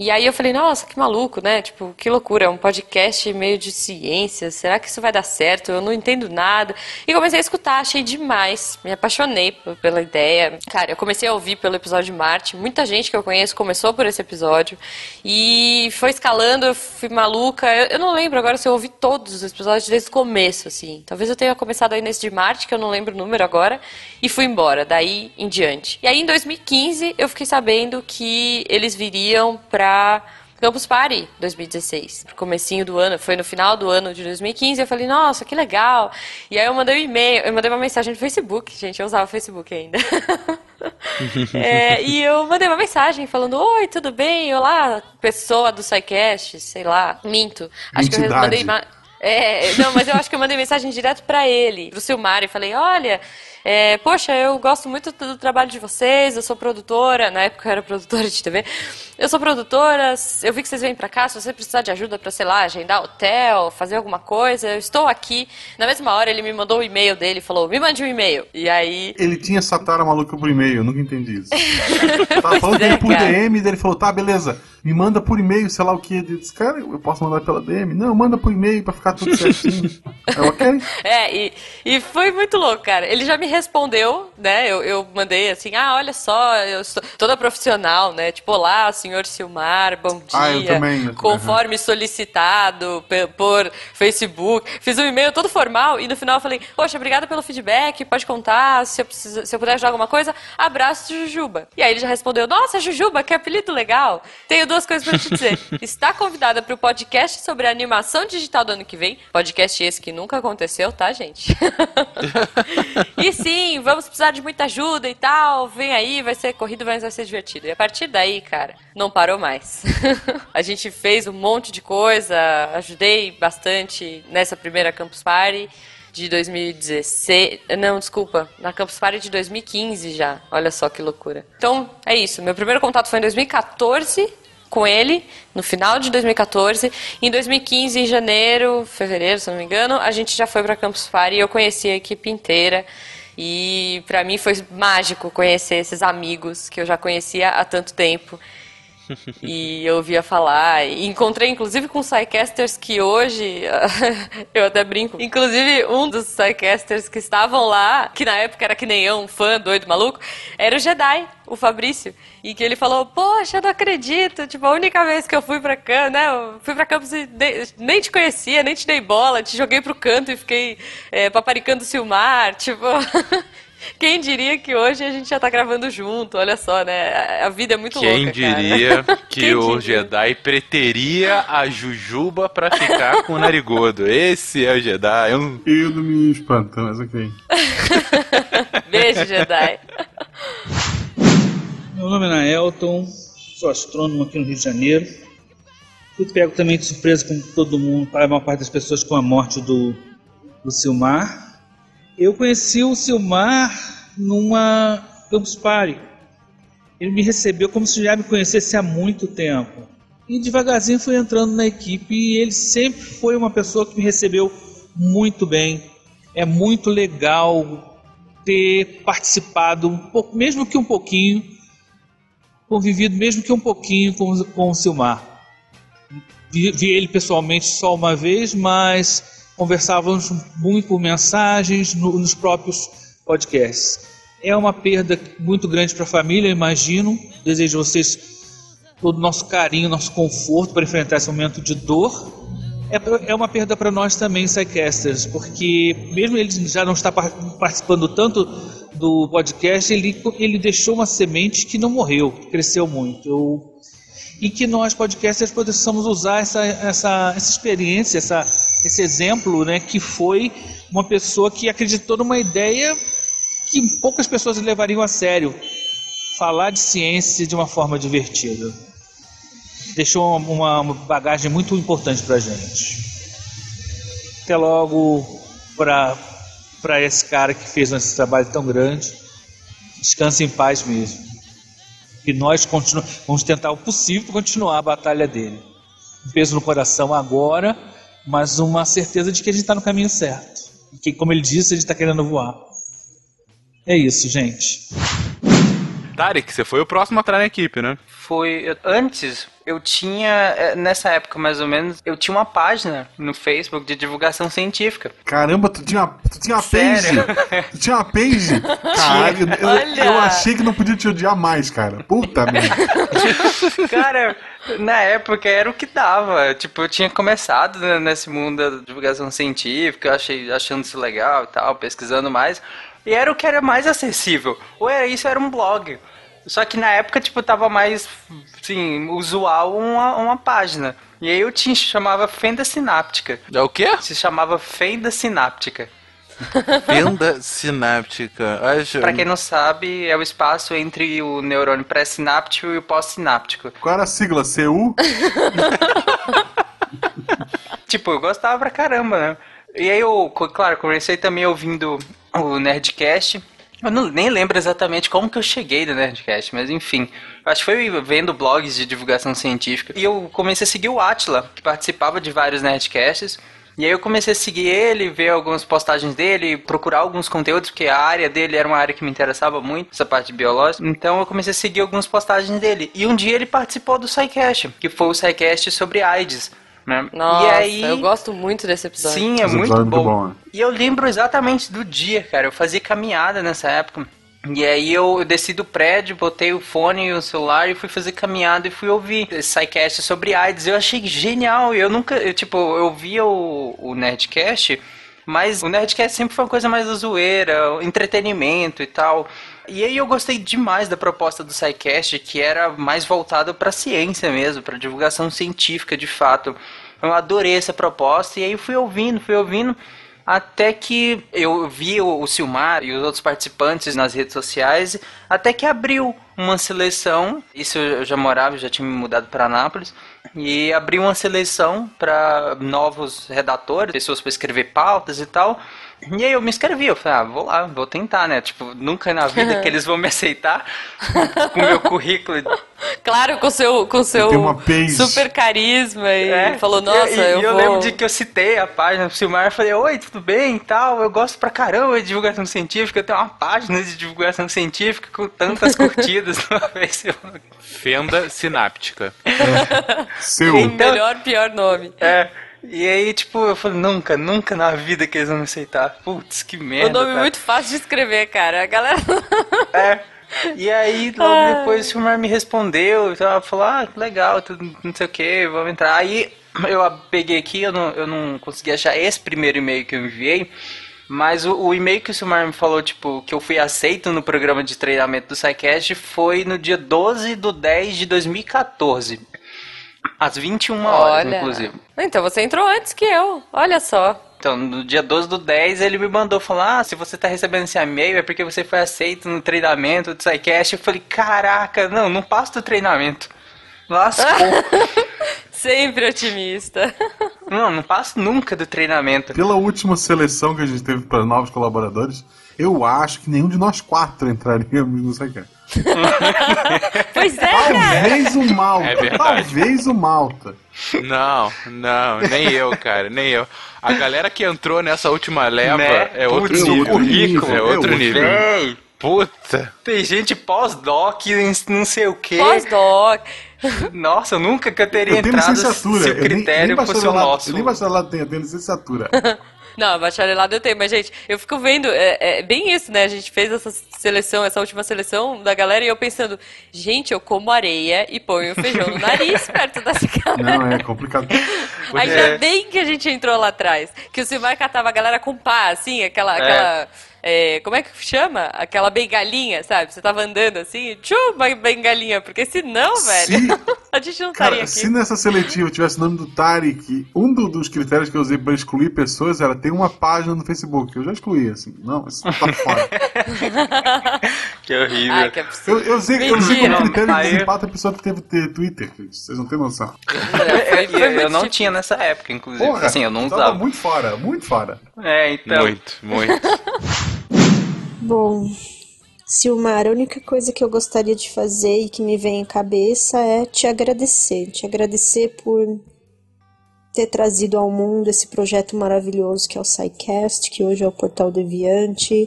E aí eu falei, nossa, que maluco, né? Tipo, que loucura, é um podcast meio de ciência, será que isso vai dar certo? Eu não entendo nada. E comecei a escutar, achei demais, me apaixonei pela ideia. Cara, eu comecei a ouvir pelo episódio de Marte, muita gente que eu conheço começou por esse episódio. E foi escalando, eu fui maluca. Eu, eu não lembro agora se eu ouvi todos os episódios desde o começo, assim. Talvez eu tenha começado aí nesse de Marte, que eu não lembro o número agora, e fui embora, daí em diante. E aí em 2015 eu fiquei sabendo que eles viriam pra Campus Party 2016, pro comecinho do ano, foi no final do ano de 2015, eu falei, nossa, que legal. E aí eu mandei um e-mail, eu mandei uma mensagem no Facebook, gente, eu usava o Facebook ainda. É, e eu mandei uma mensagem falando, oi, tudo bem? Olá, pessoa do SciCast, sei lá, minto. Acho que eu Entidade. mandei... ma- É, não, mas eu acho que eu mandei mensagem direto pra ele, pro Silmar, e falei, olha, é, poxa, eu gosto muito do trabalho de vocês, eu sou produtora, na época eu era produtora de TV, eu sou produtora, eu vi que vocês vêm pra cá, se você precisar de ajuda pra, sei lá, agendar hotel, fazer alguma coisa, eu estou aqui. Na mesma hora ele me mandou o e-mail dele falou, me mande um e-mail. E aí... Ele tinha Satara maluca por e-mail, eu nunca entendi isso. Tava falando é, dele por cara. DM, daí ele falou, tá, beleza, me manda por e-mail, sei lá o que. Eu disse, cara, eu posso mandar pela DM? Não, manda por e-mail pra ficar tudo certinho. é ok? É, e, e foi muito louco, cara. Ele já me respondeu, né? Eu, eu mandei assim, ah, olha só, eu sou toda profissional, né? Tipo, olá, senhor Silmar, bom dia. Ah, eu também, eu- Conforme solicitado por Facebook. Fiz um e-mail todo formal e no final eu falei, poxa, obrigada pelo feedback, pode contar, se eu, precisa, se eu puder ajudar alguma coisa, abraço, Jujuba. E aí ele já respondeu, nossa, Jujuba, que apelido legal. Tenho duas coisas pra te dizer. Está convidada para o podcast sobre a animação digital do ano que vem. Podcast esse que nunca aconteceu, tá, gente? e sim, vamos precisar de muita ajuda e tal. Vem aí, vai ser corrido, mas vai ser divertido. E a partir daí, cara, não parou mais. a gente fez um monte de coisa, ajudei bastante nessa primeira Campus Party de 2016. Não, desculpa, na Campus Party de 2015 já. Olha só que loucura. Então, é isso. Meu primeiro contato foi em 2014 com ele, no final de 2014. Em 2015, em janeiro, fevereiro, se não me engano, a gente já foi para Campus Party e eu conheci a equipe inteira. E pra mim foi mágico conhecer esses amigos que eu já conhecia há tanto tempo. E eu ouvia falar. E encontrei, inclusive, com Psycasters que hoje. eu até brinco. Inclusive, um dos Psycasters que estavam lá, que na época era que nem eu, um fã doido maluco, era o Jedi, o Fabrício. E que ele falou: Poxa, eu não acredito. Tipo, a única vez que eu fui pra campus, né? Eu fui pra campus e nem te conhecia, nem te dei bola, te joguei pro canto e fiquei é, paparicando o Silmar. Tipo. Quem diria que hoje a gente já tá gravando junto, olha só, né? A- vida é muito Quem louca, diria que Quem o diria? Jedi preteria a Jujuba pra ficar com o Narigudo? Esse é o Jedi. Um... Eu não me espanta, mas ok. Beijo, Jedi. Meu nome é Naelton, sou astrônomo aqui no Rio de Janeiro. Fui pego também de surpresa com todo mundo, para a maior parte das pessoas, com a morte do, do Silmar. Eu conheci o Silmar numa Campus Party. Ele me recebeu como se já me conhecesse há muito tempo. E devagarzinho fui entrando na equipe e ele sempre foi uma pessoa que me recebeu muito bem. É muito legal ter participado mesmo que um pouquinho, convivido mesmo que um pouquinho com, com o Silmar. Vi, vi ele pessoalmente só uma vez, mas conversávamos muito por mensagens no, nos próprios podcasts. É uma perda muito grande para a família, imagino. Desejo a vocês todo o nosso carinho, nosso conforto para enfrentar esse momento de dor. É, é uma perda para nós também, Psycasters, porque mesmo ele já não está participando tanto do podcast, ele, ele deixou uma semente que não morreu, cresceu muito. Eu, e que nós, podcasters, possamos usar essa, essa, essa experiência, essa, esse exemplo, né, que foi uma pessoa que acreditou numa ideia que poucas pessoas levariam a sério. Falar de ciência de uma forma divertida deixou uma, uma bagagem muito importante para gente. Até logo para esse cara que fez esse trabalho tão grande. Descanse em paz mesmo. E nós vamos tentar o possível continuar a batalha dele. Um peso no coração agora, mas uma certeza de que a gente está no caminho certo. Que, como ele disse, a gente está querendo voar. É isso, gente. Tarek, você foi o próximo a entrar na equipe, né? Foi. Antes, eu tinha. é, Nessa época, mais ou menos, eu tinha uma página no Facebook de divulgação científica. Caramba, tu tinha, tu tinha uma Sério? page? Tu tinha uma page? Caralho, eu, eu achei que não podia te odiar mais, cara. Puta merda. Cara, na época era o que dava. Tipo, eu tinha começado né, nesse mundo da divulgação científica, achei, achando isso legal e tal, pesquisando mais. E era o que era mais acessível. Ou era isso, era um blog. Só que na época, tipo, tava mais, assim, usual uma, uma página. E aí eu tinha, chamava Fenda Sináptica. É o quê? Se chamava Fenda Sináptica. Fenda sináptica. Acho... Pra quem não sabe, é o espaço entre o neurônio pré-sináptico e o pós-sináptico. Qual era a sigla? CU? tipo, eu gostava pra caramba, né? E aí eu, claro, comecei também ouvindo o Nerdcast. Eu não, nem lembro exatamente como que eu cheguei no Nerdcast, mas enfim. Acho que foi vendo blogs de divulgação científica. E eu comecei a seguir o Atila, que participava de vários Nerdcasts. E aí eu comecei a seguir ele, ver algumas postagens dele, procurar alguns conteúdos, porque a área dele era uma área que me interessava muito, essa parte biológica. Então eu comecei a seguir algumas postagens dele. E um dia ele participou do SciCast, que foi o SciCast sobre AIDS. Né? Nossa, e aí, eu gosto muito desse episódio. Sim, é Esse muito episódio é bom. muito bom, né? E eu lembro exatamente do dia, cara. Eu fazia caminhada nessa época. E aí eu desci do prédio, botei o fone e o celular e fui fazer caminhada e fui ouvir esse SciCast sobre AIDS. Eu achei genial. Eu nunca, eu, tipo, eu via o, o Nerdcast, mas o Nerdcast sempre foi uma coisa mais da zoeira, entretenimento e tal. E aí eu gostei demais da proposta do SciCast, que era mais voltado para ciência mesmo, para divulgação científica de fato. Eu adorei essa proposta e aí fui ouvindo, fui ouvindo. Até que eu vi o Silmar e os outros participantes nas redes sociais, até que abriu uma seleção. Isso eu já morava, já tinha me mudado para Anápolis. E abriu uma seleção para novos redatores, pessoas para escrever pautas e tal. E aí eu me inscrevi, eu falei, ah, vou lá, vou tentar, né? Tipo, nunca na vida que eles vão me aceitar com o meu currículo. Claro, com seu, com seu super carisma e É, falou, nossa, e, eu, e eu vou... lembro de que eu citei a página pro Silmar e falei, oi, tudo bem e tal, eu gosto pra caramba de divulgação científica, eu tenho uma página de divulgação científica com tantas curtidas no Facebook. Fenda sináptica. Seu. Então- Melhor, pior nome. É, e aí, tipo, eu falei, nunca, nunca na vida que eles vão me aceitar. Putz, que merda, um nome cara. muito fácil de escrever, cara. A galera... É. E aí, logo depois, o Silmar me respondeu, e tal, falou, ah, que legal, não sei o que, vamos entrar. Aí, eu peguei aqui, eu não, eu não consegui achar esse primeiro e-mail que eu enviei, mas o, o e-mail que o Silmar me falou, tipo, que eu fui aceito no programa de treinamento do SciCast foi no dia 12 de 10 de 2014. Às 21 horas, Olha. inclusive. Então, você entrou antes que eu. Olha só. Então, no dia 12 do 10, ele me mandou falar: ah, se você tá recebendo esse e-mail é porque você foi aceito no treinamento do SciCast. Eu falei: caraca, não, não passo do treinamento. Lascou. Sempre otimista. não, não passo nunca do treinamento. Pela última seleção que a gente teve para novos colaboradores, Eu acho que nenhum de nós quatro entraríamos no Psycast. Pois é, Talvez o Malta. É talvez o Malta. Não, não, nem eu, cara, nem eu. A galera que entrou nessa última leva Né? é outro Putz, nível. currículo, É outro é nível. Puta. Tem gente pós-doc, não sei o quê. Pós-doc. Nossa, eu nunca que eu teria Eu tenho entrado licenciatura. se o eu nem- critério nem fosse o nosso. eu Nem bacharelado tenho, eu tenho licenciatura. Não, bacharelado eu tenho, mas gente, eu fico vendo, é, é bem isso, né? A gente fez essa seleção, essa última seleção da galera e eu pensando, gente, eu como areia e ponho feijão no nariz perto dessa galera. Não, é complicado. Ainda É. bem que a gente entrou lá atrás. Que o Silmar catava a galera com pá, assim, aquela. É. aquela é, como é que chama? Aquela bengalinha, sabe? Você tava andando assim, tchum, uma bengalinha. Porque senão, velho, a gente não estaria aqui. se nessa seletiva tivesse o nome do Tarek, um do- dos critérios que eu usei pra excluir pessoas era ter uma página no Facebook. Eu já excluí, assim. Não, isso tá fora. Que horrível. Ai, que Eu, eu usei, eu usei como critério de desempate a pessoa que teve ter Twitter. Vocês não têm noção. É, eu, eu não tinha nessa época, inclusive. Porra, assim, eu não tava usava. muito fora, muito fora. É, então. Muito, muito. Bom, Silmar, a única coisa que eu gostaria de fazer e que me vem à cabeça é te agradecer. Te agradecer por ter trazido ao mundo esse projeto maravilhoso que é o SciCast, que hoje é o Portal Deviante,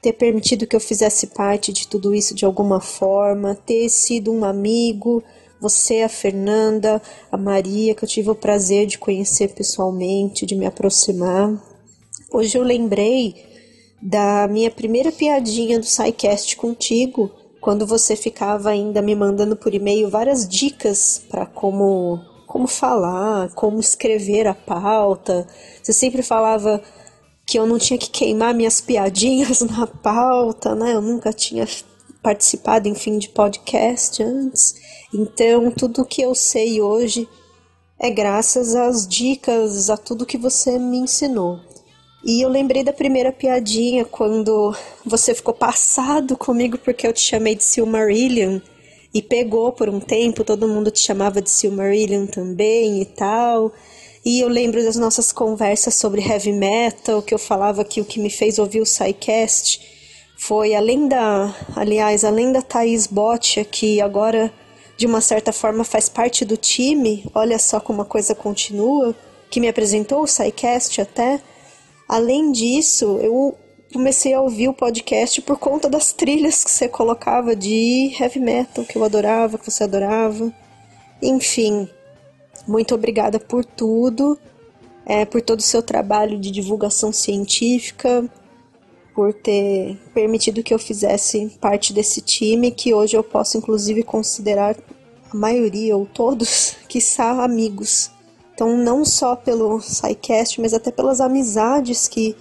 ter permitido que eu fizesse parte de tudo isso de alguma forma, ter sido um amigo, você, a Fernanda, a Maria, que eu tive o prazer de conhecer pessoalmente, de me aproximar. Hoje eu lembrei da minha primeira piadinha do SciCast contigo, quando você ficava ainda me mandando por e-mail várias dicas para como como falar, como escrever a pauta. Você sempre falava que eu não tinha que queimar minhas piadinhas na pauta, né? Eu nunca tinha participado em fim de podcast antes. Então, tudo que eu sei hoje é graças às dicas, a tudo que você me ensinou. E eu lembrei da primeira piadinha quando você ficou passado comigo porque eu te chamei de Silmarillion e pegou por um tempo, todo mundo te chamava de Silmarillion também e tal. E eu lembro das nossas conversas sobre heavy metal, que eu falava que o que me fez ouvir o SciCast foi além da, aliás, além da Thaís Botia, que agora de uma certa forma faz parte do time, olha só como a coisa continua, que me apresentou o SciCast até. Além disso, eu comecei a ouvir o podcast por conta das trilhas que você colocava de heavy metal, que eu adorava, que você adorava. Enfim, muito obrigada por tudo, é, por todo o seu trabalho de divulgação científica, por ter permitido que eu fizesse parte desse time, que hoje eu posso inclusive considerar a maioria ou todos que são amigos. Então, não só pelo SciCast, mas até pelas amizades que,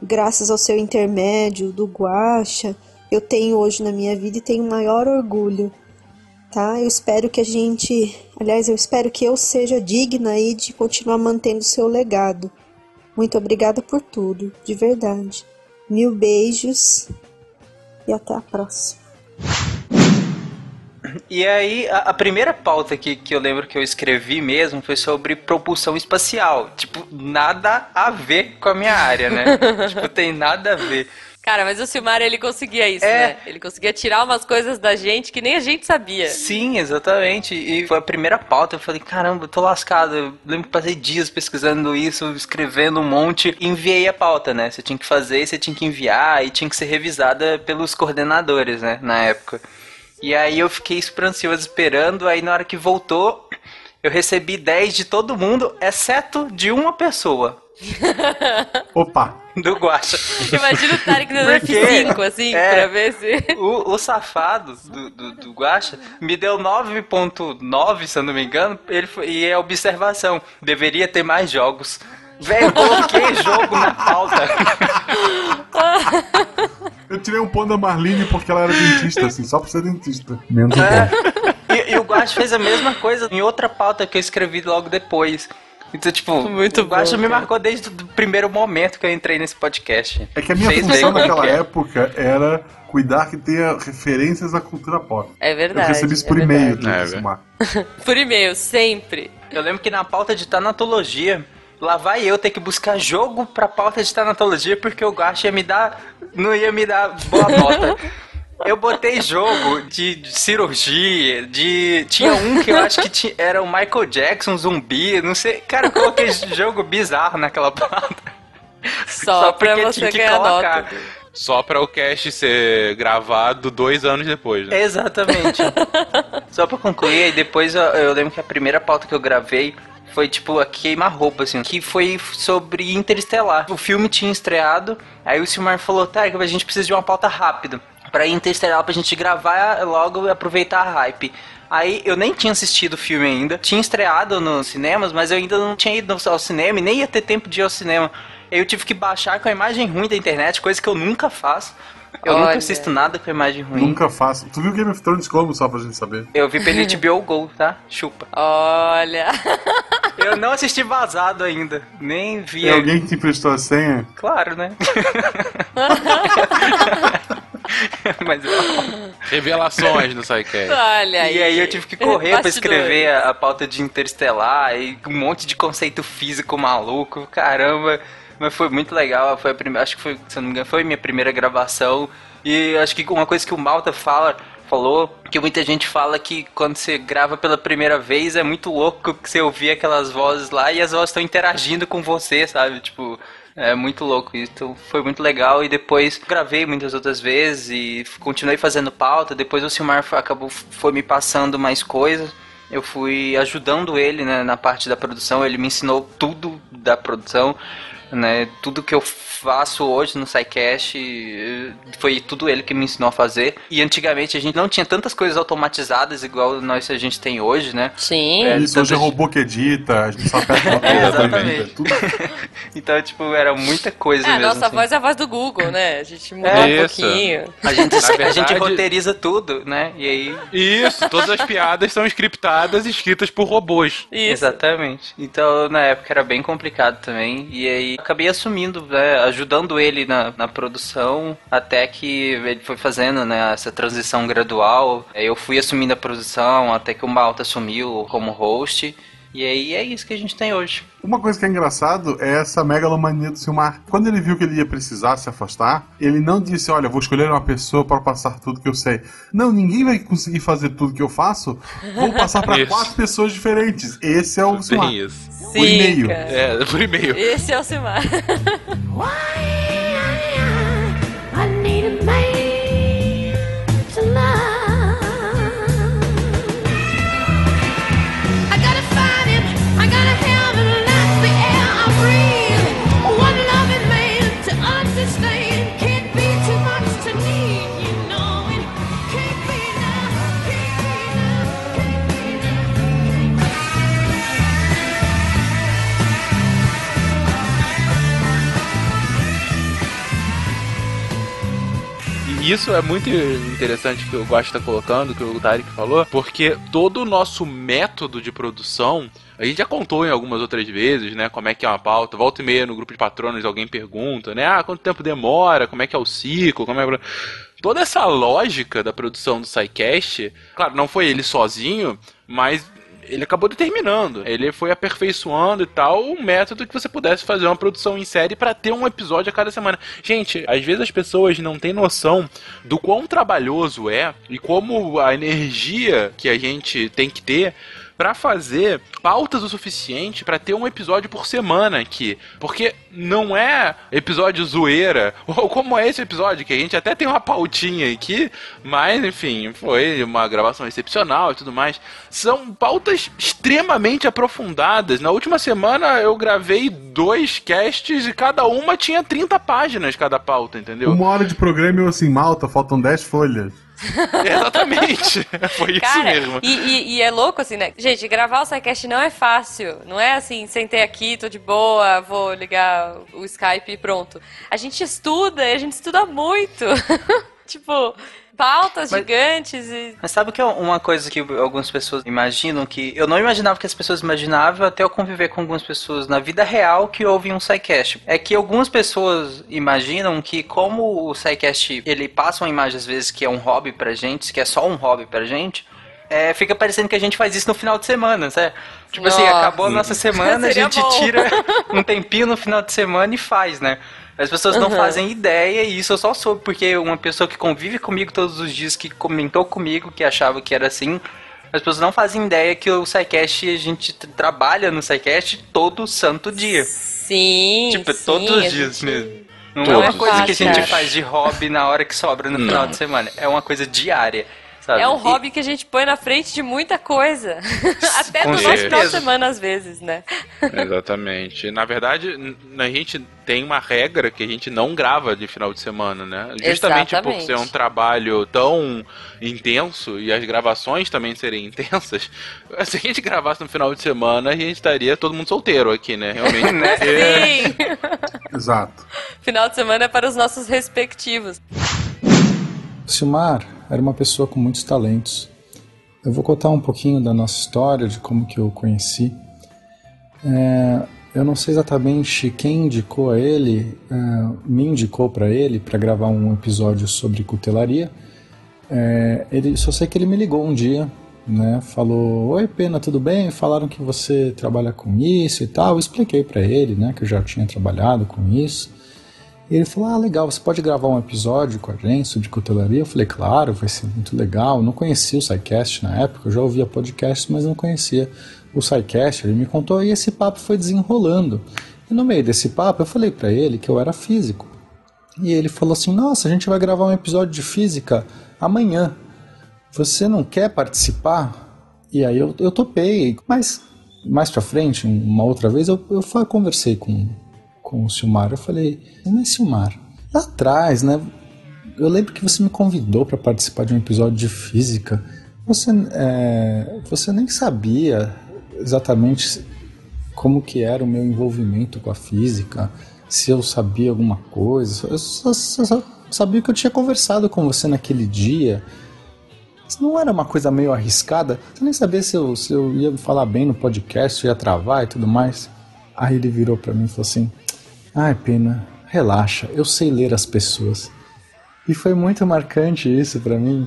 graças ao seu intermédio, do Guacha, eu tenho hoje na minha vida e tenho maior orgulho. Tá? Eu espero que a gente, aliás, eu espero que eu seja digna aí de continuar mantendo seu legado. Muito obrigada por tudo, de verdade. Mil beijos e até a próxima. E aí, a, a primeira pauta que, que eu lembro que eu escrevi mesmo foi sobre propulsão espacial. Tipo, nada a ver com a minha área, né? tipo, tem nada a ver. Cara, mas o Silmar, ele conseguia isso, É. né? Ele conseguia tirar umas coisas da gente que nem a gente sabia. Sim, exatamente. E foi a primeira pauta. Eu falei, caramba, eu tô lascado. Eu lembro que passei dias pesquisando isso, escrevendo um monte. Enviei a pauta, né? Você tinha que fazer, você tinha que enviar e tinha que ser revisada pelos coordenadores, né? Na época. E aí eu fiquei super ansioso esperando. Aí na hora que voltou, eu recebi 10 de todo mundo, exceto de uma pessoa. Opa! Do Guacha. Imagina o Tarek dando Porque, F5, assim, é, pra ver se... O, o safado do, do, do Guacha me deu 9.9, se eu não me engano, ele foi, e é observação. Deveria ter mais jogos. Velho, coloquei jogo na pauta. Eu tirei um ponto da Marlene porque ela era dentista, assim, só pra ser dentista. Menos É. E, e o Guacha fez a mesma coisa em outra pauta que eu escrevi logo depois. Então, tipo, Muito o Guacha me marcou desde o primeiro momento que eu entrei nesse podcast. É que a minha Vocês função naquela que é. época era cuidar que tenha referências à cultura pop. É verdade. Eu recebi isso é por e-mail, verdade. do Silmar. Por e-mail, sempre. Eu lembro que na pauta de tanatologia, lá vai eu ter que buscar jogo pra pauta de tanatologia, porque o Guacha ia me dar não ia me dar boa nota. Eu botei jogo de, de cirurgia, de. Tinha um que eu acho que tinha, era o Michael Jackson zumbi, não sei. Cara, eu coloquei jogo bizarro naquela pauta. Só, Só pra porque você tinha que ganhar colocar. nota. Só para o cast ser gravado dois anos depois, né? Exatamente. Só pra concluir, aí depois eu, eu lembro que a primeira pauta que eu gravei foi tipo a queima-roupa, assim, que foi sobre Interestelar. O filme tinha estreado, aí o Silmar falou, tá, a gente precisa de uma pauta rápida pra Interestelar pra gente gravar logo e aproveitar a hype. Aí eu nem tinha assistido o filme ainda, tinha estreado nos cinemas, mas eu ainda não tinha ido ao cinema e nem ia ter tempo de ir ao cinema. Eu tive que baixar com a imagem ruim da internet, coisa que eu nunca faço. Eu nunca Olha. assisto nada com a imagem ruim. Nunca faço. Tu viu Game of Thrones como, só pra gente saber? Eu vi pelo HBO Go, tá? Chupa. Olha. Eu não assisti vazado ainda. Nem vi. Tem alguém que te emprestou a senha? Claro, né? Mas Revelações no SciCast. Olha aí. E aí eu tive que correr pra Bastidores. escrever a, a pauta de Interestelar e um monte de conceito físico maluco, caramba. Mas foi muito legal, foi a primeira, acho que foi, se eu não me engano, foi a minha primeira gravação. E acho que uma coisa que o Malta fala, falou, que muita gente fala que quando você grava pela primeira vez é muito louco que você ouvir aquelas vozes lá e as vozes estão interagindo com você, sabe? Tipo, é muito louco isso. Então, foi muito legal e depois gravei muitas outras vezes e continuei fazendo pauta. Depois o Silmar acabou foi me passando mais coisas. Eu fui ajudando ele né, na parte da produção. Ele me ensinou tudo da produção, né? Tudo que eu faço hoje no SciCast eh, foi tudo ele que me ensinou a fazer. E antigamente a gente não tinha tantas coisas automatizadas igual nós a gente tem hoje, né? Sim. É, Isso hoje é robô que edita, a gente só aperta uma É, coisa, exatamente. tudo. Então, tipo, era muita coisa É, a mesmo. nossa assim. voz é a voz do Google, né? A gente mudou É, um isso. pouquinho. A gente, Na a gente verdade- roteiriza tudo, né? E aí. Isso, todas as piadas são scriptadas e escritas por robôs. Isso. Exatamente. Então, na época era bem complicado também. E aí acabei assumindo, né, ajudando ele na, na produção, até que ele foi fazendo né, essa transição gradual. Eu fui assumindo a produção, até que o Malta assumiu como host. E aí é isso que a gente tem hoje. Uma coisa que é engraçado é essa megalomania do Silmar. Quando ele viu que ele ia precisar se afastar, ele não disse, olha, vou escolher uma pessoa para passar tudo que eu sei. Não, ninguém vai conseguir fazer tudo que eu faço. Vou passar para quatro pessoas diferentes. Esse é o Silmar. Tem isso. Por e-mail. cara. É, por e-mail. Esse é o Silmar. E isso é muito interessante que gosto de estar colocando, que o Tarek falou, porque todo o nosso método de produção, a gente já contou em algumas outras vezes, né, como é que é uma pauta, volta e meia no grupo de patronos alguém pergunta, né, ah, quanto tempo demora, como é que é o ciclo, como é que... Toda essa lógica da produção do SciCast, claro, não foi ele sozinho, mas ele acabou determinando. Ele foi aperfeiçoando e tal um método que você pudesse fazer uma produção em série para ter um episódio a cada semana. Gente, às vezes as pessoas não têm noção do quão trabalhoso é e como a energia que a gente tem que ter para fazer pautas o suficiente para ter um episódio por semana aqui. Porque não é episódio zoeira, ou como é esse episódio, que a gente até tem uma pautinha aqui, mas enfim, foi uma gravação excepcional e tudo mais. São pautas extremamente aprofundadas. Na última semana eu gravei dois casts e cada uma tinha 30 páginas cada pauta, entendeu? Uma hora de programa e eu assim, malta, faltam 10 folhas. Exatamente. Foi isso Cara, mesmo. e, e- e é louco assim, né? Gente, gravar o SciCast não é fácil. Não é assim, sentei aqui, tô de boa, vou ligar o Skype e pronto. A gente estuda e a gente estuda muito. tipo, pautas Mas- gigantes e. Mas sabe o que é uma coisa que algumas pessoas imaginam que eu não imaginava que as pessoas imaginavam até eu conviver com algumas pessoas na vida real que ouvem um SciCast. É que algumas pessoas imaginam que como o SciCast ele passa uma imagem às vezes que é um hobby pra gente, que é só um hobby pra gente, é, fica parecendo que a gente faz isso no final de semana, certo? Tipo assim, Nossa. acabou a nossa semana, a gente bom. tira um tempinho no final de semana e faz, né? As pessoas não Uhum. fazem ideia e isso eu só soube porque uma pessoa que convive comigo todos os dias, que comentou comigo, que achava que era assim, as pessoas não fazem ideia que o SciCast, a gente trabalha no SciCast todo santo dia. Sim. Tipo, sim, todos os dias gente- mesmo. Não Não é uma é coisa que a gente faz de hobby na hora que sobra no final Não. de semana. É uma coisa diária, sabe? É um E- hobby que a gente põe na frente de muita coisa. Até Com no nosso final de semana, às vezes, né? Exatamente. Na verdade, a gente tem uma regra que a gente não grava de final de semana, né? Justamente por Exatamente. ser um trabalho tão intenso e as gravações também serem intensas. Se a gente gravasse no final de semana, a gente estaria todo mundo solteiro aqui, né? Realmente. Sim! Exato. Final de semana é para os nossos respectivos. Silmar era uma pessoa com muitos talentos. Eu vou contar um pouquinho da nossa história, de como que eu o conheci. É, eu não sei exatamente quem indicou a ele, é, me indicou para ele para gravar um episódio sobre cutelaria. É, ele, só sei que ele me ligou um dia, né? Falou: Oi, Pena, tudo bem? Falaram que você trabalha com isso e tal. Eu expliquei para ele, né, que eu já tinha trabalhado com isso. E ele falou: Ah, legal, você pode gravar um episódio com a gente sobre cutelaria? Eu falei: Claro, vai ser muito legal. Não conhecia o SciCast na época, eu já ouvia podcast, mas não conhecia o SciCast. Ele me contou e esse papo foi desenrolando. E no meio desse papo eu falei para ele que eu era físico. E ele falou assim: Nossa, a gente vai gravar um episódio de física amanhã. Você não quer participar? E aí eu, eu topei. Mas mais pra frente, uma outra vez, eu, eu conversei com, com o Silmar. Eu falei: Mas Silmar, lá atrás, né? Eu lembro que você me convidou para participar de um episódio de física. Você, é, você nem sabia exatamente como que era o meu envolvimento com a física, se eu sabia alguma coisa. Eu só, só- só sabia que eu tinha conversado com você naquele dia. Isso não era uma coisa meio arriscada? Você nem sabia se eu, se eu ia falar bem no podcast, ia travar e tudo mais. Aí ele virou pra mim e falou assim: Ai, pena, relaxa, eu sei ler as pessoas. E foi muito marcante isso pra mim.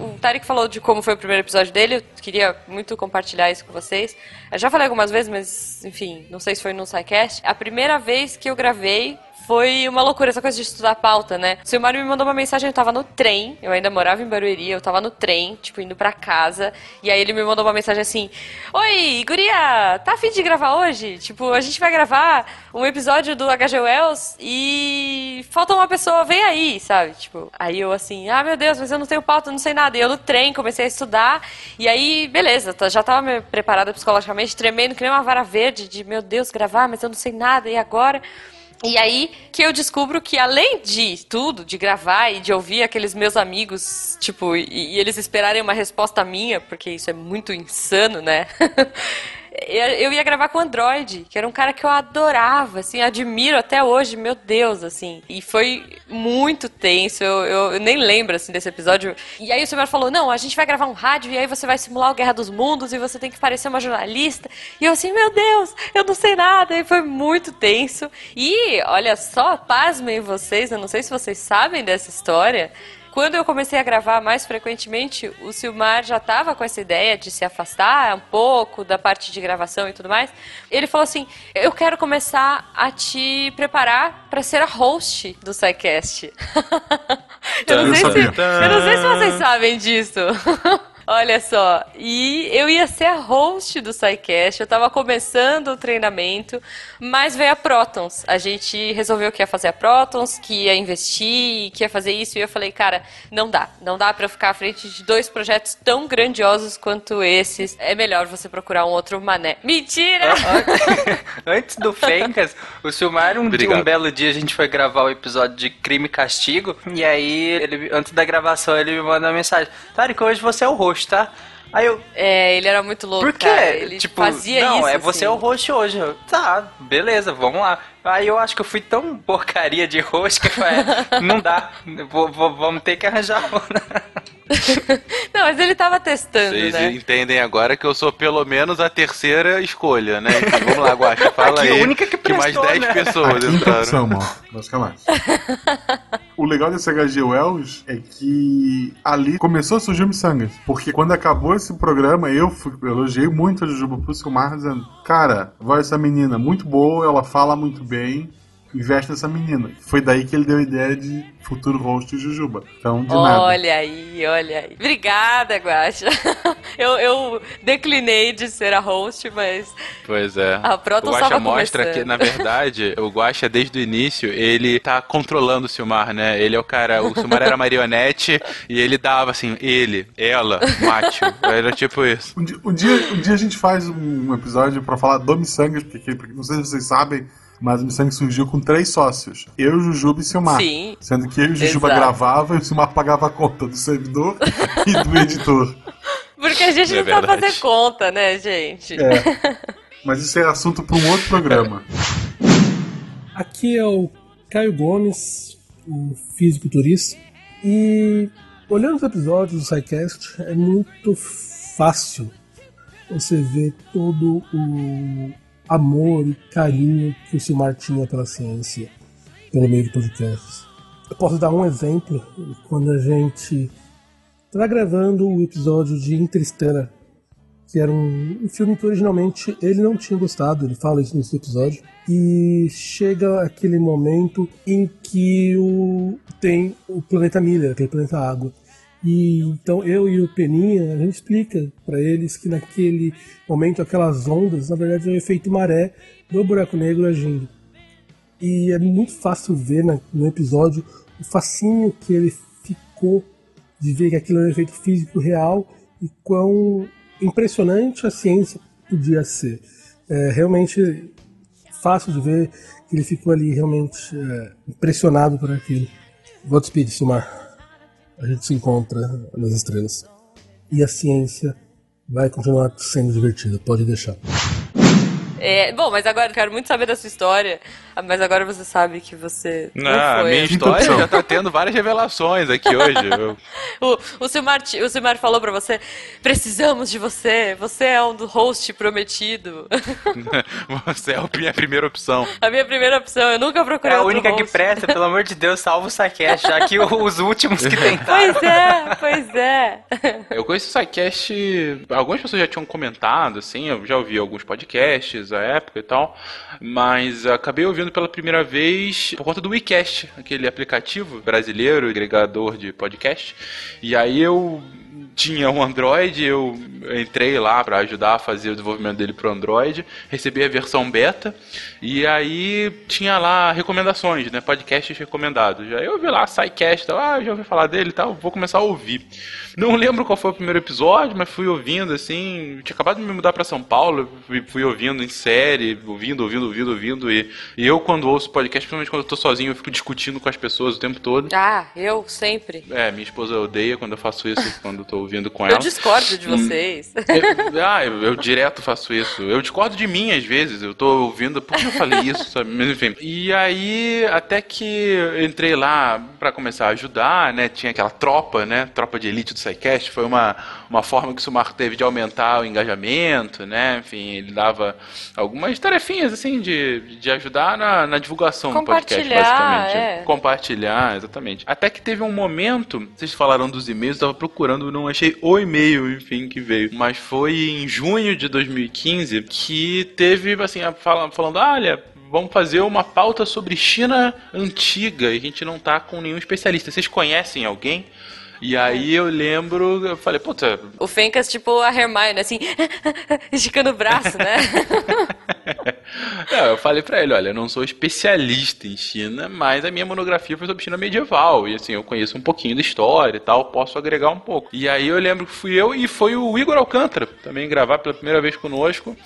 O Tarek falou de como foi o primeiro episódio dele, eu queria muito compartilhar isso com vocês. Eu já falei algumas vezes, mas enfim, não sei se foi no SciCast. A primeira vez que eu gravei foi uma loucura, essa coisa de estudar pauta, né? O Silmário me mandou uma mensagem, eu tava no trem, eu ainda morava em Barueri, eu tava no trem, tipo, indo pra casa, e aí ele me mandou uma mensagem assim: Oi, guria, tá afim de gravar hoje? Tipo, a gente vai gravar um episódio do HG Wells e falta uma pessoa, vem aí, sabe? Tipo, aí eu assim, ah, meu Deus, mas eu não tenho pauta, não sei nada. E eu no trem comecei a estudar, e aí, beleza, tá- já tava preparada psicologicamente, tremendo que nem uma vara verde, de meu Deus, gravar, mas eu não sei nada, e agora? E aí que eu descubro que além de tudo, de gravar e de ouvir aqueles meus amigos, tipo, e, e eles esperarem uma resposta minha, porque isso é muito insano, né? eu ia gravar com o Android, que era um cara que eu adorava, assim, admiro até hoje, meu Deus, assim. E foi muito tenso, eu, eu- eu nem lembro, assim, desse episódio. E aí o Silmar falou, não, a gente vai gravar um rádio e aí você vai simular o Guerra dos Mundos e você tem que parecer uma jornalista. E eu assim, meu Deus, eu não sei nada. E foi muito tenso. E, olha só, pasmem vocês, eu não sei se vocês sabem dessa história, quando eu comecei a gravar mais frequentemente, o Silmar já estava com essa ideia de se afastar um pouco da parte de gravação e tudo mais. Ele falou assim: Eu quero começar a te preparar para ser a host do SciCast. eu, não Eu sei se, eu não sei se vocês sabem disso. Olha só, e eu ia ser a host do SciCast, eu tava começando o treinamento, mas veio a Protons. A gente resolveu que ia fazer a Protons, que ia investir, que ia fazer isso, e eu falei, cara, não dá. Não dá pra eu ficar à frente de dois projetos tão grandiosos quanto esses. É melhor você procurar um outro mané. Mentira! Antes do Fencas, o Silmar, um, dia, um belo dia, a gente foi gravar o episódio de Crime e Castigo. E aí, ele, antes da gravação, ele me mandou uma mensagem: Tarek, hoje você é o host, tá? Aí eu. É, ele era muito louco. Por quê? cara. Ele tipo, fazia não, isso. é você é assim. o host hoje. Eu, tá, beleza, vamos lá. Aí eu acho que eu fui tão porcaria de host que eu falei, "É, não dá, vou- vou- vamos ter que arranjar uma. Não, mas ele tava testando, Vocês né? entendem agora que eu sou pelo menos a terceira escolha, né? Então, vamos lá, Guaxa, fala Aqui, aí. a única que mais prestou, 10 né? pessoas A quinta entraram. opção. Basicamente. O legal desse HG Wells é que ali começou a surgir o Missangas. Porque quando acabou esse programa, eu, fui, eu elogiei muito a Jujuba pro Silmar, dizendo: Cara, vai essa menina muito boa, ela fala muito bem, investe nessa menina. Foi daí que ele deu a ideia de futuro host de Jujuba. Então, de nada. Olha aí, olha aí. Obrigada, Guaxa. Eu, eu declinei de ser a host, mas Pois é. A Proton o Guaxa tava mostra começando. que, na verdade, o Guaxa, desde o início, ele tá controlando o Silmar, né? Ele é o cara. O Silmar era marionete e ele dava assim, ele, ela, macho. Era tipo isso. Um dia, um dia, um dia a gente faz um episódio pra falar do Missangas, porque, porque não sei se vocês sabem, mas o Missangas surgiu com três sócios: eu, Jujuba e Silmar. Sim. Sendo que eu e o Jujuba Exato. gravava e o Silmar pagava a conta do servidor e do editor. porque a gente É não sabe verdade. fazer conta, né, gente? É. Mas isso é assunto para um outro programa. Aqui é o Caio Gomes, o físico turista. E olhando os episódios do SciCast, é muito fácil você ver todo o amor e carinho que o Silmar tinha pela ciência, pelo meio de podcasts. Eu posso dar um exemplo quando a gente está gravando o episódio de Interstellar, que era um, um filme que originalmente ele não tinha gostado, ele fala isso nesse episódio. E chega aquele momento em que o, tem o planeta Miller, aquele planeta água. E então eu e o Peninha, a gente explica para eles que naquele momento aquelas ondas, na verdade, é o efeito maré do buraco negro agindo. E é muito fácil ver no episódio o fascínio que ele ficou de ver que aquilo era um efeito físico real e quão impressionante a ciência podia ser. É realmente fácil de ver que ele ficou ali realmente é, impressionado por aquilo. Godspeed, Silmar. A gente se encontra nas estrelas. E a ciência vai continuar sendo divertida, pode deixar. É, bom, mas agora eu quero muito saber da sua história. Mas agora você sabe que você não a foi. minha história já tá tendo várias revelações aqui hoje. Eu- O, o, Silmar, o Silmar falou pra você: precisamos de você. Você é um do host prometido. Você é a minha primeira opção. a minha primeira opção. Eu nunca procurei É a outro única que host. presta, pelo amor de Deus, salva o Saquest, já que os últimos que tentaram. Pois é, pois é. Eu conheço o SciCast, algumas pessoas já tinham comentado, assim, eu já ouvi alguns podcasts à época e tal, mas acabei ouvindo pela primeira vez por conta do WeCast, aquele aplicativo brasileiro, agregador de podcast, e aí eu tinha um Android, eu entrei lá para ajudar a fazer o desenvolvimento dele pro Android, recebi a versão beta e aí tinha lá recomendações, né, podcasts recomendados. Aí eu vi lá SciCast, ah, já ouvi falar dele e tal, vou começar a ouvir. Não lembro qual foi o primeiro episódio, mas fui ouvindo assim, tinha acabado de me mudar para São Paulo, fui, ouvindo em série, ouvindo, ouvindo, ouvindo, ouvindo e, e eu quando ouço podcast, principalmente quando eu tô sozinho, eu fico discutindo com as pessoas o tempo todo. Ah, eu sempre. É, minha esposa odeia quando eu faço isso, quando tô ouvindo com ela. Eu discordo de Hum. vocês. Eu- ah, eu, eu direto faço isso. Eu discordo de mim às vezes. Eu tô ouvindo, por que eu falei isso? Sabe? Mas enfim. E aí, até que eu entrei lá pra começar a ajudar, né? Tinha aquela tropa, né? Tropa de elite do SciCast. Foi uma, uma forma que o Sumar teve de aumentar o engajamento, né? Enfim, ele dava algumas tarefinhas, assim, de, de ajudar na, na divulgação do podcast, basicamente. é. Compartilhar, exatamente. Até que teve um momento, vocês falaram dos e-mails, eu tava procurando, não achei o e-mail, enfim, que veio. Mas foi em junho de 2015 que teve, assim, a fala, falando, ah, olha. Vamos fazer uma pauta sobre China antiga e a gente não tá com nenhum especialista. Vocês conhecem alguém? E aí eu lembro, eu falei, puta, O Fencas, tipo a Hermione, assim, esticando o braço, né? Não, eu falei pra ele, olha, eu não sou especialista em China, mas a minha monografia foi sobre China medieval. E assim, eu conheço um pouquinho da história e tal, posso agregar um pouco. E aí eu lembro que fui eu e foi o Igor Alcântara também gravar pela primeira vez conosco.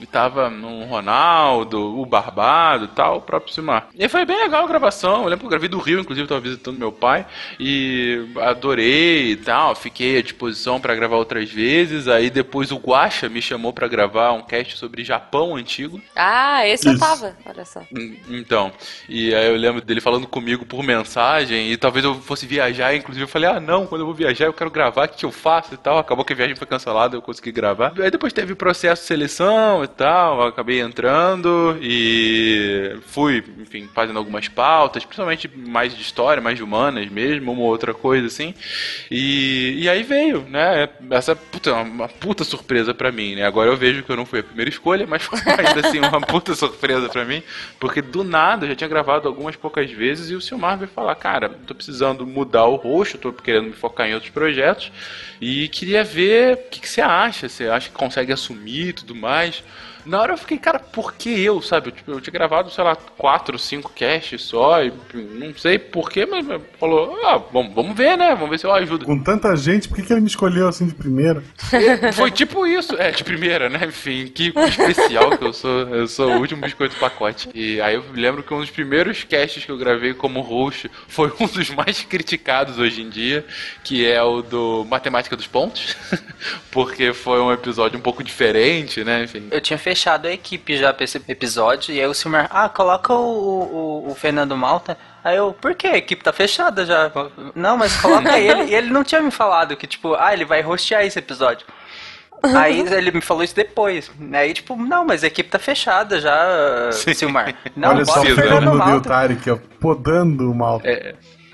E tava no Ronaldo, o Barbado e tal, o próprio Simar. E foi bem legal a gravação. Eu lembro que eu gravei do Rio, inclusive, tava visitando meu pai. E adorei e tal. Fiquei à disposição pra gravar outras vezes. Aí depois o Guaxa me chamou pra gravar um cast sobre Japão antigo. Ah, esse esse eu Isso. tava, olha só. Hum, Então, e aí eu lembro dele falando comigo por mensagem, e talvez eu fosse viajar, inclusive eu falei, ah não, quando eu vou viajar eu quero gravar, o que, eu faço e tal. Acabou que a viagem foi cancelada, eu consegui gravar. Aí depois teve processo de seleção e tal, eu acabei entrando e fui, enfim, fazendo algumas pautas, principalmente mais de história, mais de humanas mesmo, uma outra coisa assim. E, e aí veio, né, essa puta, uma puta surpresa pra mim, né. Agora eu vejo que eu não fui a primeira escolha, mas foi ainda assim uma puta surpresa pra mim, porque do nada eu já tinha gravado algumas poucas vezes e o Silmar veio falar, cara, tô precisando mudar o rosto, tô querendo me focar em outros projetos e queria ver o que, que você acha, você acha que consegue assumir e tudo mais. Na hora eu fiquei, cara, por que eu, sabe? Eu, tipo, eu tinha gravado, sei lá, quatro, cinco casts só, e não sei porquê, mas mas falou, ah, vamos, vamos ver, né? Vamos ver se eu ajudo. Com tanta gente, por que, que ele me escolheu assim de primeira? E Foi tipo isso, é, de primeira, né? Enfim, que especial que eu sou. Eu sou o último biscoito do pacote. E aí eu lembro que um dos primeiros casts que eu gravei como host foi um dos mais criticados hoje em dia, que é o do Matemática dos Pontos, porque foi um episódio um pouco diferente, né? Enfim. Eu tinha fechado a equipe já pra esse episódio, e aí o Silmar, ah, coloca o, o, o Fernando Malta. Aí eu, por que? A equipe tá fechada já. Não, mas coloca ele. E ele não tinha me falado que, tipo, ah, ele vai rostear esse episódio. Aí ele me falou isso depois. Aí, tipo, não, mas a equipe tá fechada já, Silmar. Não, Olha só o bota o Fernando Malta. Deltari aqui, ó, podando o mal.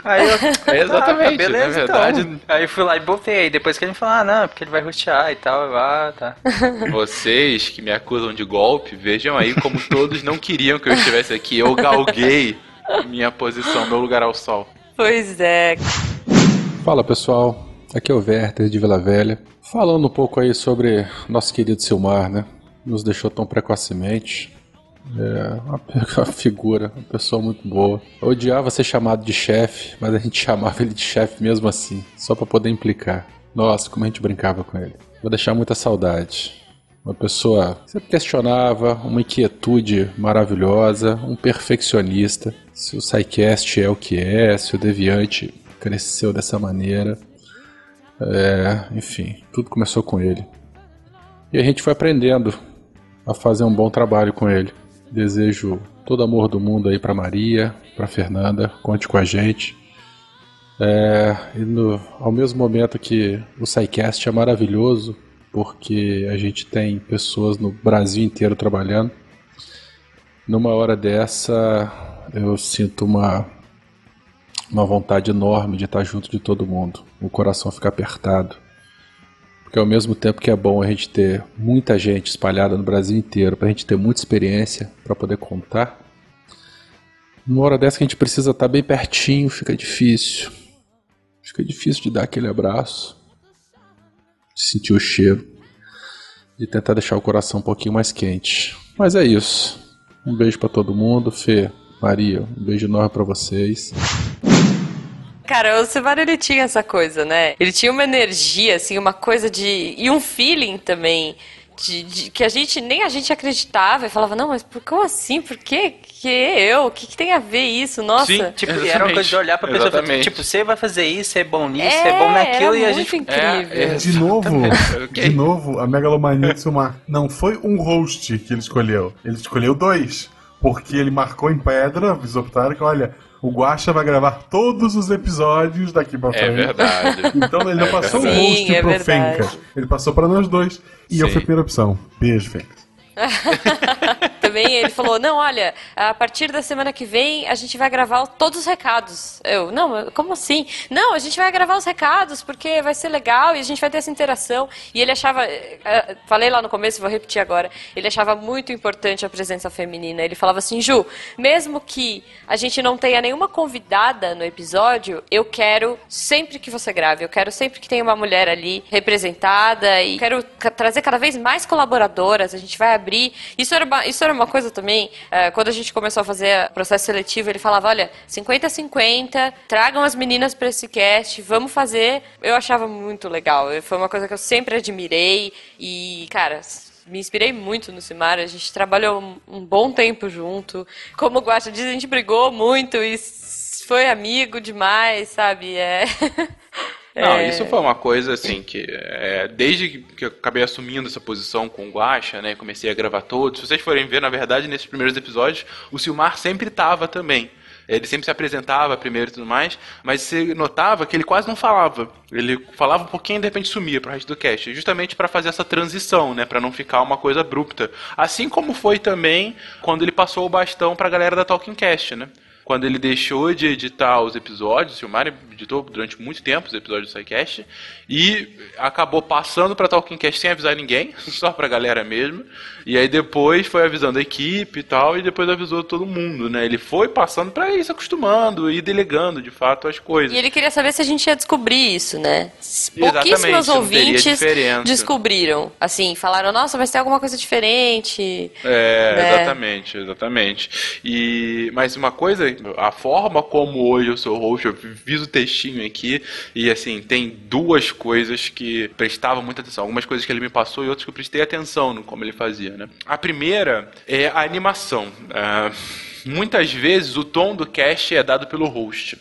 Aí eu, É, exatamente, ah, beleza, na verdade- então. Aí fui lá e botei. Aí depois que ele me falou, ah, não, é porque ele vai rostear e tal. Eu, ah, tá. Vocês que me acusam de golpe, vejam aí como todos não queriam que eu estivesse aqui. Eu galguei minha posição, meu lugar ao sol. Pois é. Fala pessoal, aqui é o Werther de Vila Velha. Falando um pouco aí sobre nosso querido Silmar, né? Nos deixou tão precocemente. É uma, figura, uma pessoa muito boa. Eu odiava ser chamado de chefe, mas a gente chamava ele de chefe mesmo assim, só pra poder implicar. Nossa, como a gente brincava com ele. Vou deixar muita saudade. Uma pessoa que sempre questionava, uma inquietude maravilhosa, um perfeccionista. Se o SciCast é o que é, se o Deviante cresceu dessa maneira. É, enfim, tudo começou com ele. E a gente foi aprendendo a fazer um bom trabalho com ele. Desejo todo amor do mundo aí pra Maria, pra Fernanda, conte com a gente. É, e no, ao mesmo momento que o SciCast é maravilhoso, porque a gente tem pessoas no Brasil inteiro trabalhando, numa hora dessa eu sinto uma, uma vontade enorme de estar junto de todo mundo. O coração fica apertado. Porque ao mesmo tempo que é bom a gente ter muita gente espalhada no Brasil inteiro, pra gente ter muita experiência para poder contar, numa hora dessa que a gente precisa estar bem pertinho, fica difícil. Fica difícil de dar aquele abraço, de sentir o cheiro, de tentar deixar o coração um pouquinho mais quente. Mas é isso. Um beijo pra todo mundo, Fê, Maria, um beijo enorme pra vocês. Cara, o Silmar ele tinha essa coisa, né? Ele tinha uma energia, assim, uma coisa de. e um feeling também. De, de- que a gente nem a gente acreditava e falava, não, mas por, como assim? Por que, que eu? O que, que tem a ver isso? Nossa. Tipo, e era uma coisa de olhar pra pessoa e falar, Exatamente. tipo, você vai fazer isso, você é bom nisso, É, você é bom naquilo, era e a muito gente. incrível. É, De novo, de novo, a megalomania do Silmar. Não foi um host que ele escolheu. Ele escolheu dois. Porque ele marcou em pedra, avisou pro Tarek, olha, o Guaxa vai gravar todos os episódios daqui pra É frente. verdade. Então ele não É passou verdade. o host Sim, é pro verdade. Fencas. Ele passou pra nós dois. E eu Sim. fui a primeira opção. Beijo, Fencas. Também ele falou: não, olha, a partir da semana que vem a gente vai gravar todos os recados. Eu, não, como assim? Não, a gente vai gravar os recados porque vai ser legal e a gente vai ter essa interação. E ele achava, eh, eh, falei lá no começo, vou repetir agora, ele achava muito importante a presença feminina. Ele falava assim: Ju, mesmo que a gente não tenha nenhuma convidada no episódio, eu quero sempre que você grave, eu quero sempre que tenha uma mulher ali representada e quero trazer cada vez mais colaboradoras. A gente vai abrir. Isso era uma, isso era uma coisa também, eh, quando a gente começou a fazer o processo seletivo, ele falava: olha, 50-50, tragam as meninas para esse cast, vamos fazer. Eu achava muito legal. Foi uma coisa que eu sempre admirei e, cara. Me inspirei muito no Simar, a gente trabalhou um, bom tempo junto. Como o Guacha diz, a gente brigou muito e foi amigo demais, sabe? É. Não, É. isso foi uma coisa assim que é, desde que- eu acabei assumindo essa posição com o Guacha, né, comecei a gravar todos. Se vocês forem ver, na verdade, nesses primeiros episódios, o Silmar sempre tava também. Ele sempre se apresentava primeiro e tudo mais, mas você notava que ele quase não falava. Ele falava um pouquinho e de repente sumia pro resto do cast, justamente para fazer essa transição, né, para não ficar uma coisa abrupta. Assim como foi também quando ele passou o bastão pra galera da Talking Cast, né? Quando ele deixou de editar os episódios, o Silmar editou durante muito tempo os episódios do SciCast, e acabou passando pra Talking Cast sem avisar ninguém, só pra galera mesmo, e aí depois foi avisando a equipe e tal, e depois avisou todo mundo, né? Ele foi passando pra ir se acostumando e delegando, de fato, as coisas. E ele queria saber se a gente ia descobrir isso, né? Pouquíssimos ouvintes descobriram. Assim, falaram, nossa, vai ser alguma coisa diferente. É, né? exatamente, exatamente. E mas uma coisa, a forma como hoje eu sou host, eu fiz o textinho aqui e assim, tem duas coisas que prestavam muita atenção, algumas coisas que ele me passou e outras que eu prestei atenção no como ele fazia, né? A primeira é a animação. Ah, muitas vezes o tom do cast é dado pelo host.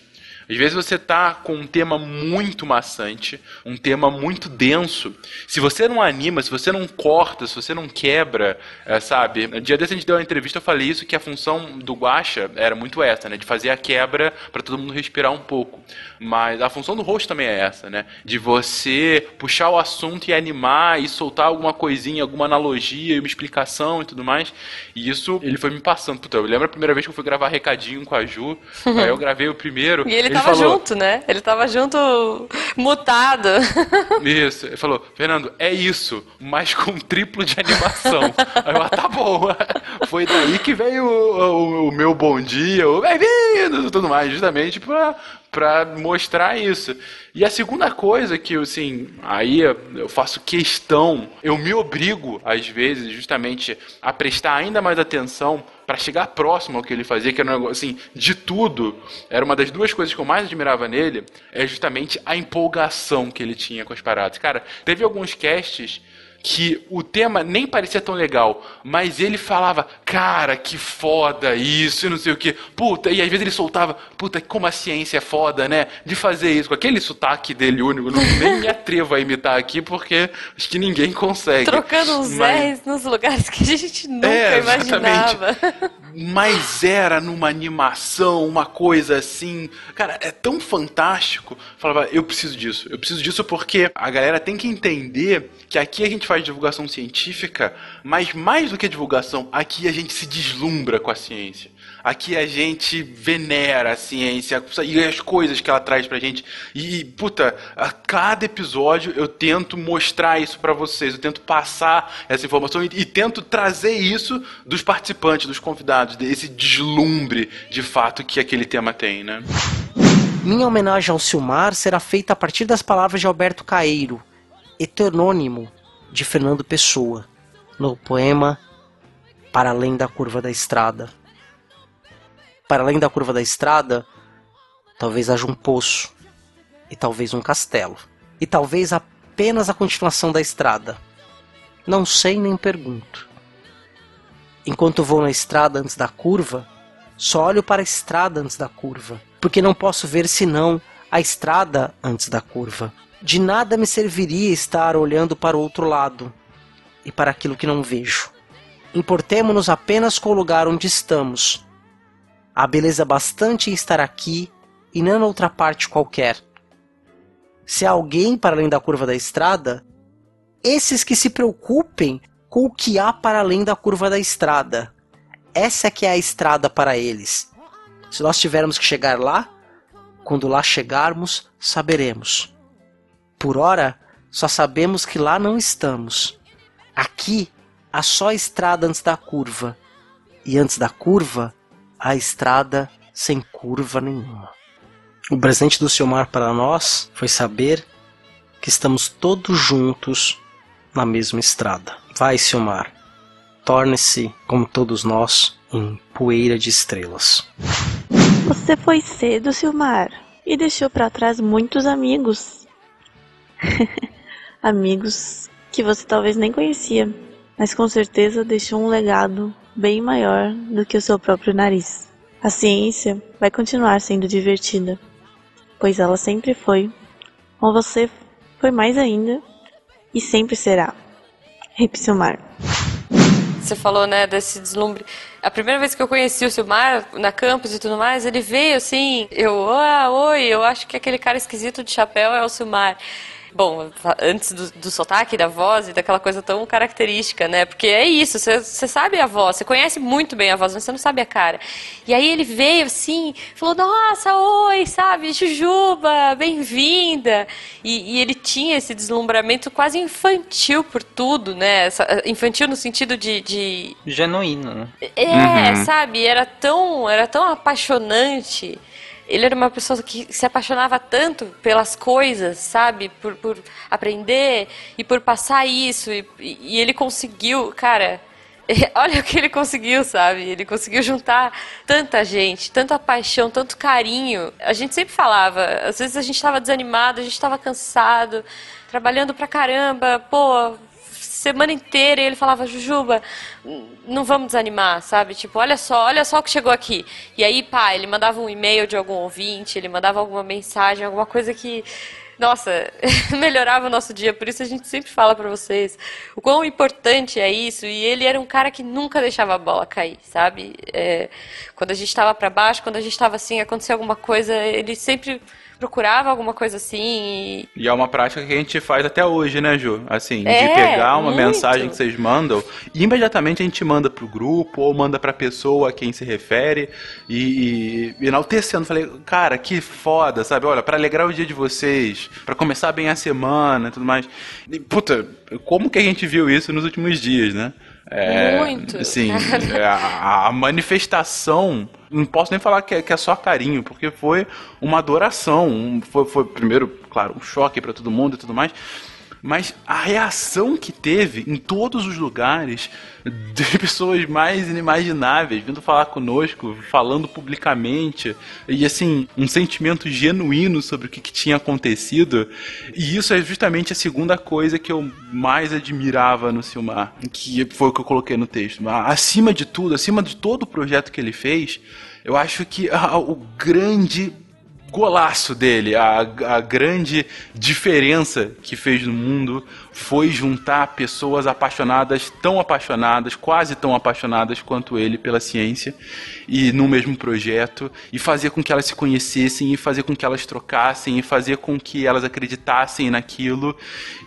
Às vezes você tá com um tema muito maçante, um tema muito denso. Se você não anima, se você não corta, se você não quebra, é, sabe? No dia desse a gente deu uma entrevista, eu falei isso, que a função do Guacha era muito essa, né? De fazer a quebra para todo mundo respirar um pouco. Mas a função do host também é essa, né? De você puxar o assunto e animar e soltar alguma coisinha, alguma analogia, uma explicação e tudo mais. E isso ele foi me passando. Puta, eu lembro a primeira vez que eu fui gravar recadinho com a Ju. aí eu gravei o primeiro. E ele, tava falou, junto, né? Ele tava junto, mutado. Isso, ele falou, Fernando, é isso, mas com triplo de animação. Aí eu, ah, tá bom. Foi daí que veio o, o- o meu bom dia, o bem-vindo e tudo mais, justamente pra, pra mostrar isso. E a segunda coisa que, assim, aí eu faço questão, eu me obrigo, às vezes, justamente, a prestar ainda mais atenção pra chegar próximo ao que ele fazia, que era um negócio, assim, de tudo. Era uma das duas coisas que eu mais admirava nele, é justamente a empolgação que ele tinha com as paradas. Cara, teve alguns casts que o tema nem parecia tão legal, mas ele falava, cara, que foda isso, e não sei o que, puta, e às vezes ele soltava, puta, como a ciência é foda, né, de fazer isso, com aquele sotaque dele único, não, nem me atrevo a imitar aqui, porque acho que ninguém consegue. Trocando os Mas- R's nos lugares que a gente nunca É, imaginava. mas era numa animação, uma coisa assim. Cara, é tão fantástico. Falava, eu preciso disso. Eu preciso disso porque a galera tem que entender que aqui a gente faz divulgação científica, mas mais do que divulgação, aqui a gente se deslumbra com a ciência. Aqui a gente venera a ciência e as coisas que ela traz pra gente. E, puta, a cada episódio eu tento mostrar isso pra vocês, eu tento passar essa informação e, e tento trazer isso dos participantes, dos convidados, desse deslumbre de fato que aquele tema tem, né? Minha homenagem ao Silmar será feita a partir das palavras de Alberto Caeiro, heterônimo de Fernando Pessoa, no poema Para Além da Curva da Estrada. Para além da curva da estrada, talvez haja um poço, e talvez um castelo, e talvez apenas a continuação da estrada. Não sei nem pergunto. Enquanto vou na estrada antes da curva, só olho para a estrada antes da curva, porque não posso ver senão a estrada antes da curva. De nada me serviria estar olhando para o outro lado e para aquilo que não vejo. Importemo-nos apenas com o lugar onde estamos. Há beleza bastante em estar aqui e não em outra parte qualquer. Se há alguém para além da curva da estrada, esses que se preocupem com o que há para além da curva da estrada. Essa é que é a estrada para eles. Se nós tivermos que chegar lá, quando lá chegarmos, saberemos. Por ora, só sabemos que lá não estamos. Aqui há só a estrada antes da curva, e antes da curva, a estrada sem curva nenhuma. O presente do Silmar para nós foi saber que estamos todos juntos na mesma estrada. Vai, Silmar, torne-se, como todos nós, em poeira de estrelas. Você foi cedo, Silmar, e deixou para trás muitos amigos. amigos que você talvez nem conhecia, mas com certeza deixou um legado bem maior do que o seu próprio nariz. A ciência vai continuar sendo divertida, pois ela sempre foi Com você foi mais ainda e sempre será. Rip Silmar. Você falou, né, desse deslumbre. A primeira vez que eu conheci o Silmar na campus e tudo mais, ele veio assim, eu, ah, oi, eu acho que aquele cara esquisito de chapéu é o Silmar. Bom, antes do, do sotaque, da voz e daquela coisa tão característica, né? Porque é isso, você você sabe a voz, você conhece muito bem a voz, mas você não sabe a cara. E aí ele veio assim, falou, nossa, oi, sabe, Jujuba, bem-vinda. E, e ele tinha esse deslumbramento quase infantil por tudo, né? Essa- Infantil no sentido de- de Genuíno, né? é, Uhum. sabe, era tão, era tão apaixonante. Ele era uma pessoa que se apaixonava tanto pelas coisas, sabe? Por, por aprender e por passar isso. E, e ele conseguiu, cara. Olha o que ele conseguiu, sabe? Ele conseguiu juntar tanta gente, tanta paixão, tanto carinho. A gente sempre falava, às vezes a gente estava desanimado, a gente estava cansado, trabalhando pra caramba, pô, semana inteira e ele falava, Jujuba, não vamos desanimar, sabe? Tipo, olha só, olha só o que chegou aqui. E aí, pá, ele mandava um e-mail de algum ouvinte, ele mandava alguma mensagem, alguma coisa que, nossa, melhorava o nosso dia. Por isso a gente sempre fala pra vocês o quão importante é isso. E ele era um cara que nunca deixava a bola cair, sabe? É, quando a gente tava pra baixo, quando a gente tava assim, acontecia alguma coisa, ele sempre procurava alguma coisa assim e E é uma prática que a gente faz até hoje, né, Ju? Assim, de É, pegar uma muito. mensagem que vocês mandam e imediatamente a gente manda pro grupo ou manda pra pessoa a quem se refere e, e enaltecendo. Falei, cara, que foda, sabe? Olha, pra alegrar o dia de vocês, pra começar bem a semana e tudo mais. E, puta, como que a gente viu isso nos últimos dias, né? É, Muito. Sim, é, a, a manifestação, não posso nem falar que é, que é só carinho, porque foi uma adoração. um- foi, foi, primeiro, claro, um choque pra todo mundo e tudo mais. Mas a reação que teve em todos os lugares de pessoas mais inimagináveis vindo falar conosco, falando publicamente, e assim, um sentimento genuíno sobre o que, que tinha acontecido. E isso é justamente a segunda coisa que eu mais admirava no Silmar, que foi o que eu coloquei no texto. Acima de tudo, acima de todo o projeto que ele fez, eu acho que ah, o grande golaço dele, a, a grande diferença que fez no mundo foi juntar pessoas apaixonadas, tão apaixonadas, quase tão apaixonadas quanto ele pela ciência, e no mesmo projeto, e fazer com que elas se conhecessem, e fazer com que elas trocassem, e fazer com que elas acreditassem naquilo.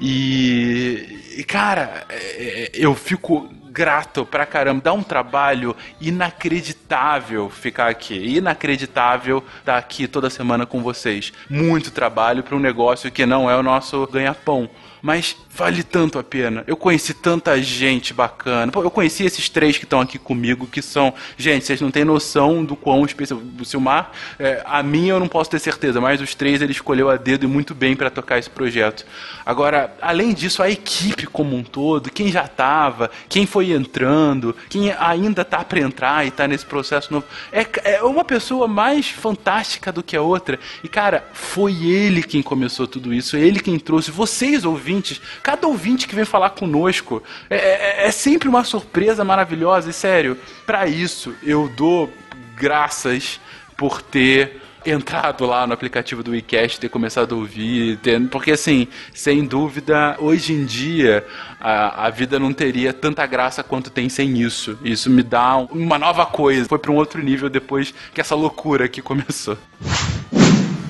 E, e, cara, é, eu fico grato pra caramba. Dá um trabalho inacreditável ficar aqui. Inacreditável estar aqui toda semana com vocês. Muito trabalho para um negócio que não é o nosso ganha-pão. Mas vale tanto a pena. Eu conheci tanta gente bacana. Pô, eu conheci esses três que estão aqui comigo, que são. Gente, vocês não têm noção do quão especial. O Silmar, é, a minha eu não posso ter certeza, mas os três ele escolheu a dedo e muito bem para tocar esse projeto. Agora, além disso, a equipe como um todo, quem já estava, quem foi entrando, quem ainda tá para entrar e tá nesse processo novo, é, é uma pessoa mais fantástica do que a outra. E cara, foi ele quem começou tudo isso, ele quem trouxe. Vocês ouvintes, cada ouvinte que vem falar conosco, é, é- é sempre uma surpresa maravilhosa. E sério, para isso eu dou graças por ter entrado lá no aplicativo do WeCast, ter começado a ouvir, ter- porque assim, sem dúvida, hoje em dia a, a vida não teria tanta graça quanto tem sem isso. Isso me dá um- uma nova coisa. Foi para um outro nível depois que essa loucura aqui começou.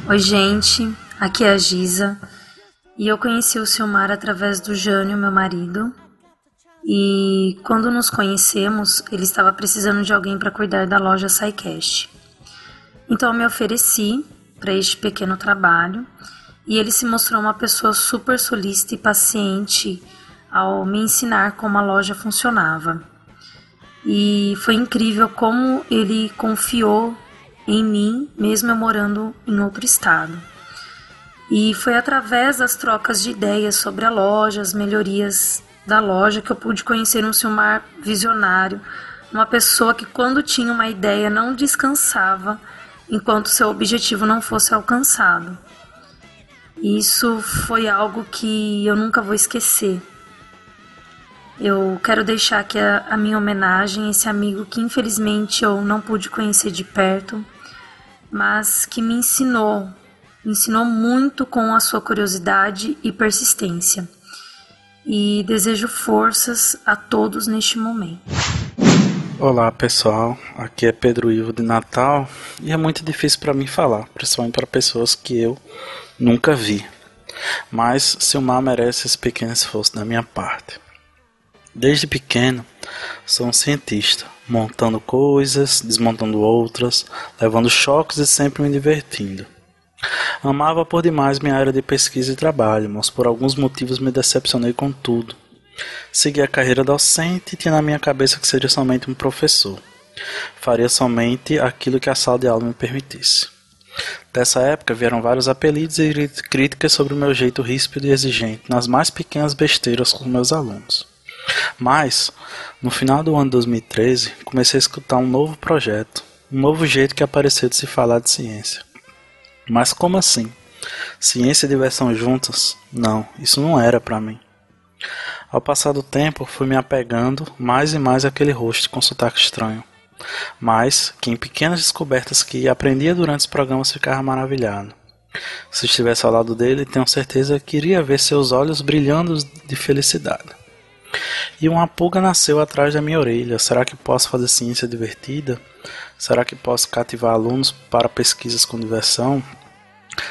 Oi, gente. Aqui é a Giza. E eu conheci o Silmar através do Jânio, meu marido. E quando nos conhecemos, ele estava precisando de alguém para cuidar da loja SciCast. Então eu me ofereci para este pequeno trabalho e ele se mostrou uma pessoa super solícita e paciente ao me ensinar como a loja funcionava. E foi incrível como ele confiou em mim, mesmo eu morando em outro estado. E foi através das trocas de ideias sobre a loja, as melhorias da loja, que eu pude conhecer um Silmar visionário, uma pessoa que, quando tinha uma ideia, não descansava enquanto seu objetivo não fosse alcançado. Isso foi algo que eu nunca vou esquecer. Eu quero deixar aqui a, a minha homenagem a esse amigo que infelizmente eu não pude conhecer de perto, mas que me ensinou ensinou muito com a sua curiosidade e persistência. E desejo forças a todos neste momento. Olá pessoal, aqui é Pedro Ivo de Natal e é muito difícil para mim falar, principalmente para pessoas que eu nunca vi. Mas Silmar merece esse pequeno esforço da minha parte. Desde pequeno, sou um cientista, montando coisas, desmontando outras, levando choques e sempre me divertindo. Amava por demais minha área de pesquisa e trabalho, mas por alguns motivos me decepcionei com tudo. Segui a carreira docente e tinha na minha cabeça que seria somente um professor. Faria somente aquilo que a sala de aula me permitisse. Dessa época vieram vários apelidos e críticas sobre o meu jeito ríspido e exigente nas mais pequenas besteiras com meus alunos. Mas, no final do ano de 2013, comecei a escutar um novo projeto, um novo jeito que apareceu de se falar de ciência. Mas como assim? Ciência e diversão juntas? Não, isso não era para mim. Ao passar do tempo, fui me apegando mais e mais àquele rosto com sotaque estranho. Mas que em pequenas descobertas que aprendia durante os programas ficava maravilhado. Se estivesse ao lado dele, tenho certeza que iria ver seus olhos brilhando de felicidade. E uma pulga nasceu atrás da minha orelha. Será que posso fazer ciência divertida? Será que posso cativar alunos para pesquisas com diversão?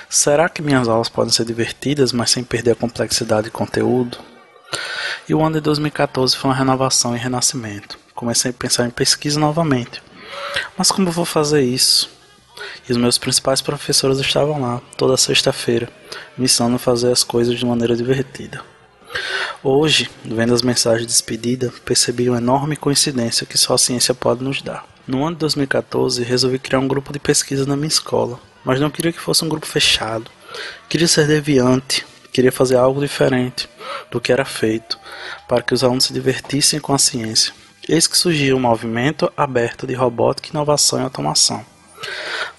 Será que minhas aulas podem ser divertidas, mas sem perder a complexidade de conteúdo? E o ano de 2014 foi uma renovação e renascimento. Comecei a pensar em pesquisa novamente. Mas como vou fazer isso? E os meus principais professores estavam lá, toda sexta-feira, me ensinando a fazer as coisas de maneira divertida. Hoje, vendo as mensagens de despedida, percebi uma enorme coincidência que só a ciência pode nos dar. No ano de 2014, resolvi criar um grupo de pesquisa na minha escola, mas não queria que fosse um grupo fechado. Queria ser deviante, queria fazer algo diferente do que era feito, para que os alunos se divertissem com a ciência. Eis que surgiu um movimento aberto de robótica, inovação e automação.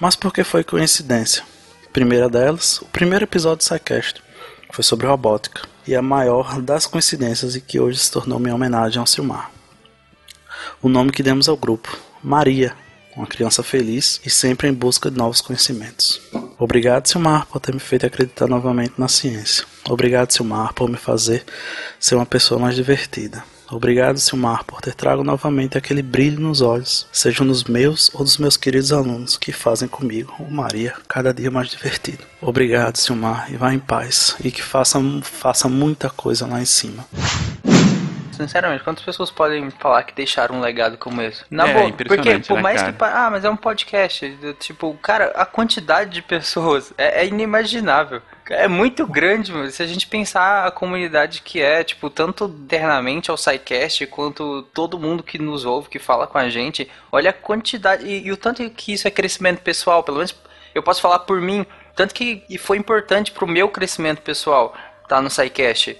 Mas por que foi coincidência? Primeira delas, o primeiro episódio do SciCast foi sobre robótica, e a maior das coincidências e que hoje se tornou minha homenagem ao Silmar. O nome que demos ao grupo, Maria, uma criança feliz e sempre em busca de novos conhecimentos. Obrigado, Silmar, por ter me feito acreditar novamente na ciência. Obrigado, Silmar, por me fazer ser uma pessoa mais divertida. Obrigado, Silmar, por ter trago novamente aquele brilho nos olhos, sejam nos meus ou dos meus queridos alunos que fazem comigo, o Maria, cada dia mais divertido. Obrigado, Silmar, e vá em paz, e que faça, faça muita coisa lá em cima. Sinceramente, quantas pessoas podem falar que deixaram um legado como esse? Na É, boa, porque por né, mais cara? que ah, mas é um podcast, tipo, cara, a quantidade de pessoas é, é inimaginável. É muito grande, mano. Se a gente pensar a comunidade que é, tipo, tanto internamente ao SciCast, quanto todo mundo que nos ouve, que fala com a gente, olha a quantidade e, e o tanto que isso é crescimento pessoal, pelo menos eu posso falar por mim, tanto que e foi importante pro meu crescimento pessoal tá no SciCast.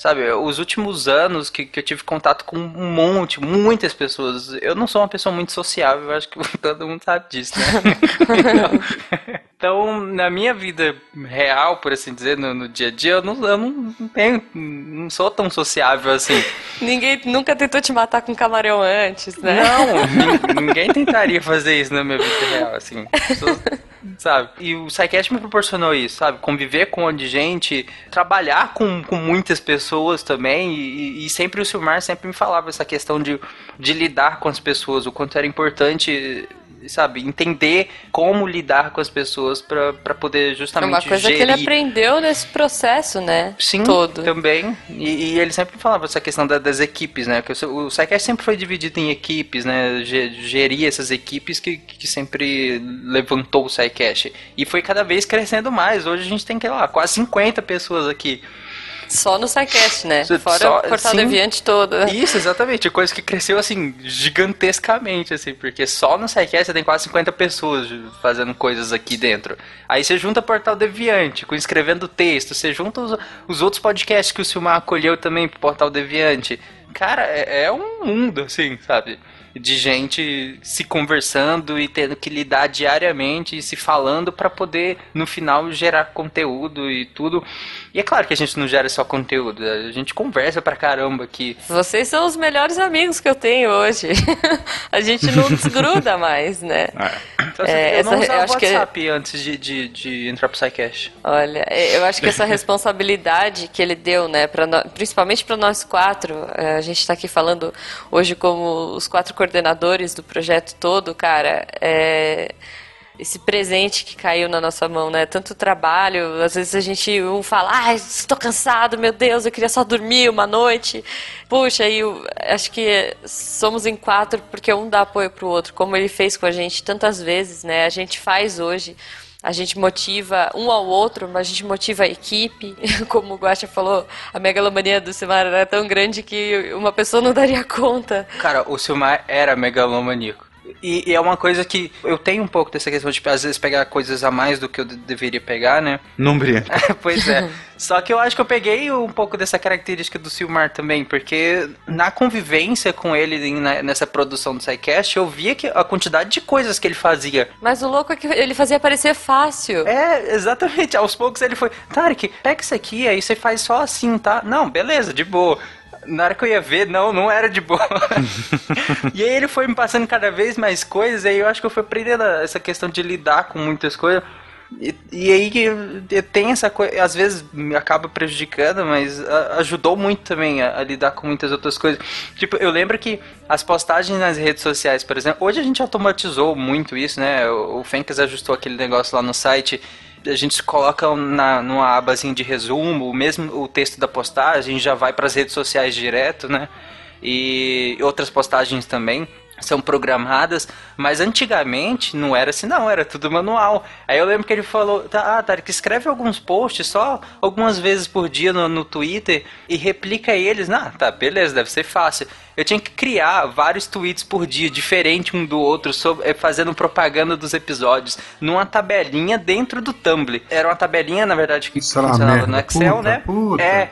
Sabe, os últimos anos que, que eu tive contato com um monte, muitas pessoas. Eu não sou uma pessoa muito sociável, acho que todo mundo sabe disso, né? Então, na minha vida real, por assim dizer, no, no dia a dia, eu não, eu não tenho, não sou tão sociável assim. Ninguém nunca tentou te matar com camarão antes, né? Não, nin- ninguém tentaria fazer isso na minha vida real, assim. Pessoas- sabe? E o SciCast me proporcionou isso, sabe? Conviver com um monte de gente, trabalhar com, com muitas pessoas também, e, e sempre o Silmar sempre me falava essa questão de, de lidar com as pessoas, o quanto era importante, sabe? Entender como lidar com as pessoas pra poder É justamente uma coisa que gerir. ele aprendeu nesse processo, né? Sim, Todo. também. E, e ele sempre falava essa questão da- das equipes, né? Que o, o SciCast sempre foi dividido em equipes, né? Ge- Gerir essas equipes que, que sempre levantou o SciCast. E foi cada vez crescendo mais. Hoje a gente tem, sei lá, quase 50 pessoas aqui. Só no SciCast, né? Fora só- o Portal sim. Deviante todo. Isso, exatamente. Coisa que cresceu, assim, gigantescamente, assim. Porque só no SciCast você tem quase 50 pessoas fazendo coisas aqui dentro. Aí você junta Portal Deviante, com escrevendo texto. Você junta os, os outros podcasts que o Silmar acolheu também pro Portal Deviante. Cara, é, é um mundo, assim, sabe? De gente se conversando e tendo que lidar diariamente e se falando pra poder, no final, gerar conteúdo e tudo. E é claro que a gente não gera só conteúdo, a gente conversa pra caramba aqui. Vocês são os melhores amigos que eu tenho hoje. a gente não desgruda mais, né? Então, É, eu não essa- usava eu o acho que- WhatsApp antes de, de, de entrar pro SciCast. Olha, é, eu acho que essa responsabilidade que ele deu, né, pra nó- principalmente para nós quatro, é, a gente está aqui falando hoje como os quatro coordenadores do projeto todo, cara, é, esse presente que caiu na nossa mão, né? Tanto trabalho, às vezes a gente um fala, ai, estou cansado, meu Deus, eu queria só dormir uma noite. Puxa, aí acho que somos em quatro porque um dá apoio pro outro, como ele fez com a gente tantas vezes, né? A gente faz hoje. A gente motiva um ao outro, mas a gente motiva a equipe. Como o Guacha falou, a megalomania do Silmar era tão grande que uma pessoa não daria conta. Cara, o Silmar era megalomaníaco. E, e é uma coisa que eu tenho um pouco dessa questão de, às vezes, pegar coisas a mais do que eu de- deveria pegar, né? Não brinca. pois é. Só que eu acho que eu peguei um pouco dessa característica do Silmar também, porque na convivência com ele na- nessa produção do SciCast, eu via que a quantidade de coisas que ele fazia. Mas o louco é que ele fazia parecer fácil. É, exatamente. Aos poucos ele foi, Tarek, pega isso aqui, aí você faz só assim, tá? Não, beleza, de boa. Na hora que eu ia ver, não, não era de boa. e aí ele foi me passando cada vez mais coisas, e aí eu acho que eu fui aprendendo essa questão de lidar com muitas coisas. E, e aí tem essa coisa, às vezes me acaba prejudicando, mas ajudou muito também a, a lidar com muitas outras coisas. Tipo, eu lembro que as postagens nas redes sociais, por exemplo, hoje a gente automatizou muito isso, né? O, o Fencas ajustou aquele negócio lá no site. A gente coloca na, numa abazinha de resumo, mesmo o texto da postagem já vai para as redes sociais direto, né? E outras postagens também são programadas, mas antigamente não era assim, não, era tudo manual. Aí eu lembro que ele falou, tá, ah, Tarek, escreve alguns posts só algumas vezes por dia no, no Twitter e replica eles. Ah, tá, beleza, deve ser fácil. Eu tinha que criar vários tweets por dia, diferente um do outro, sobre, eh, fazendo propaganda dos episódios, numa tabelinha dentro do Tumblr. Era uma tabelinha, na verdade, que uma funcionava merda. no Excel, Puta, né? puta. É.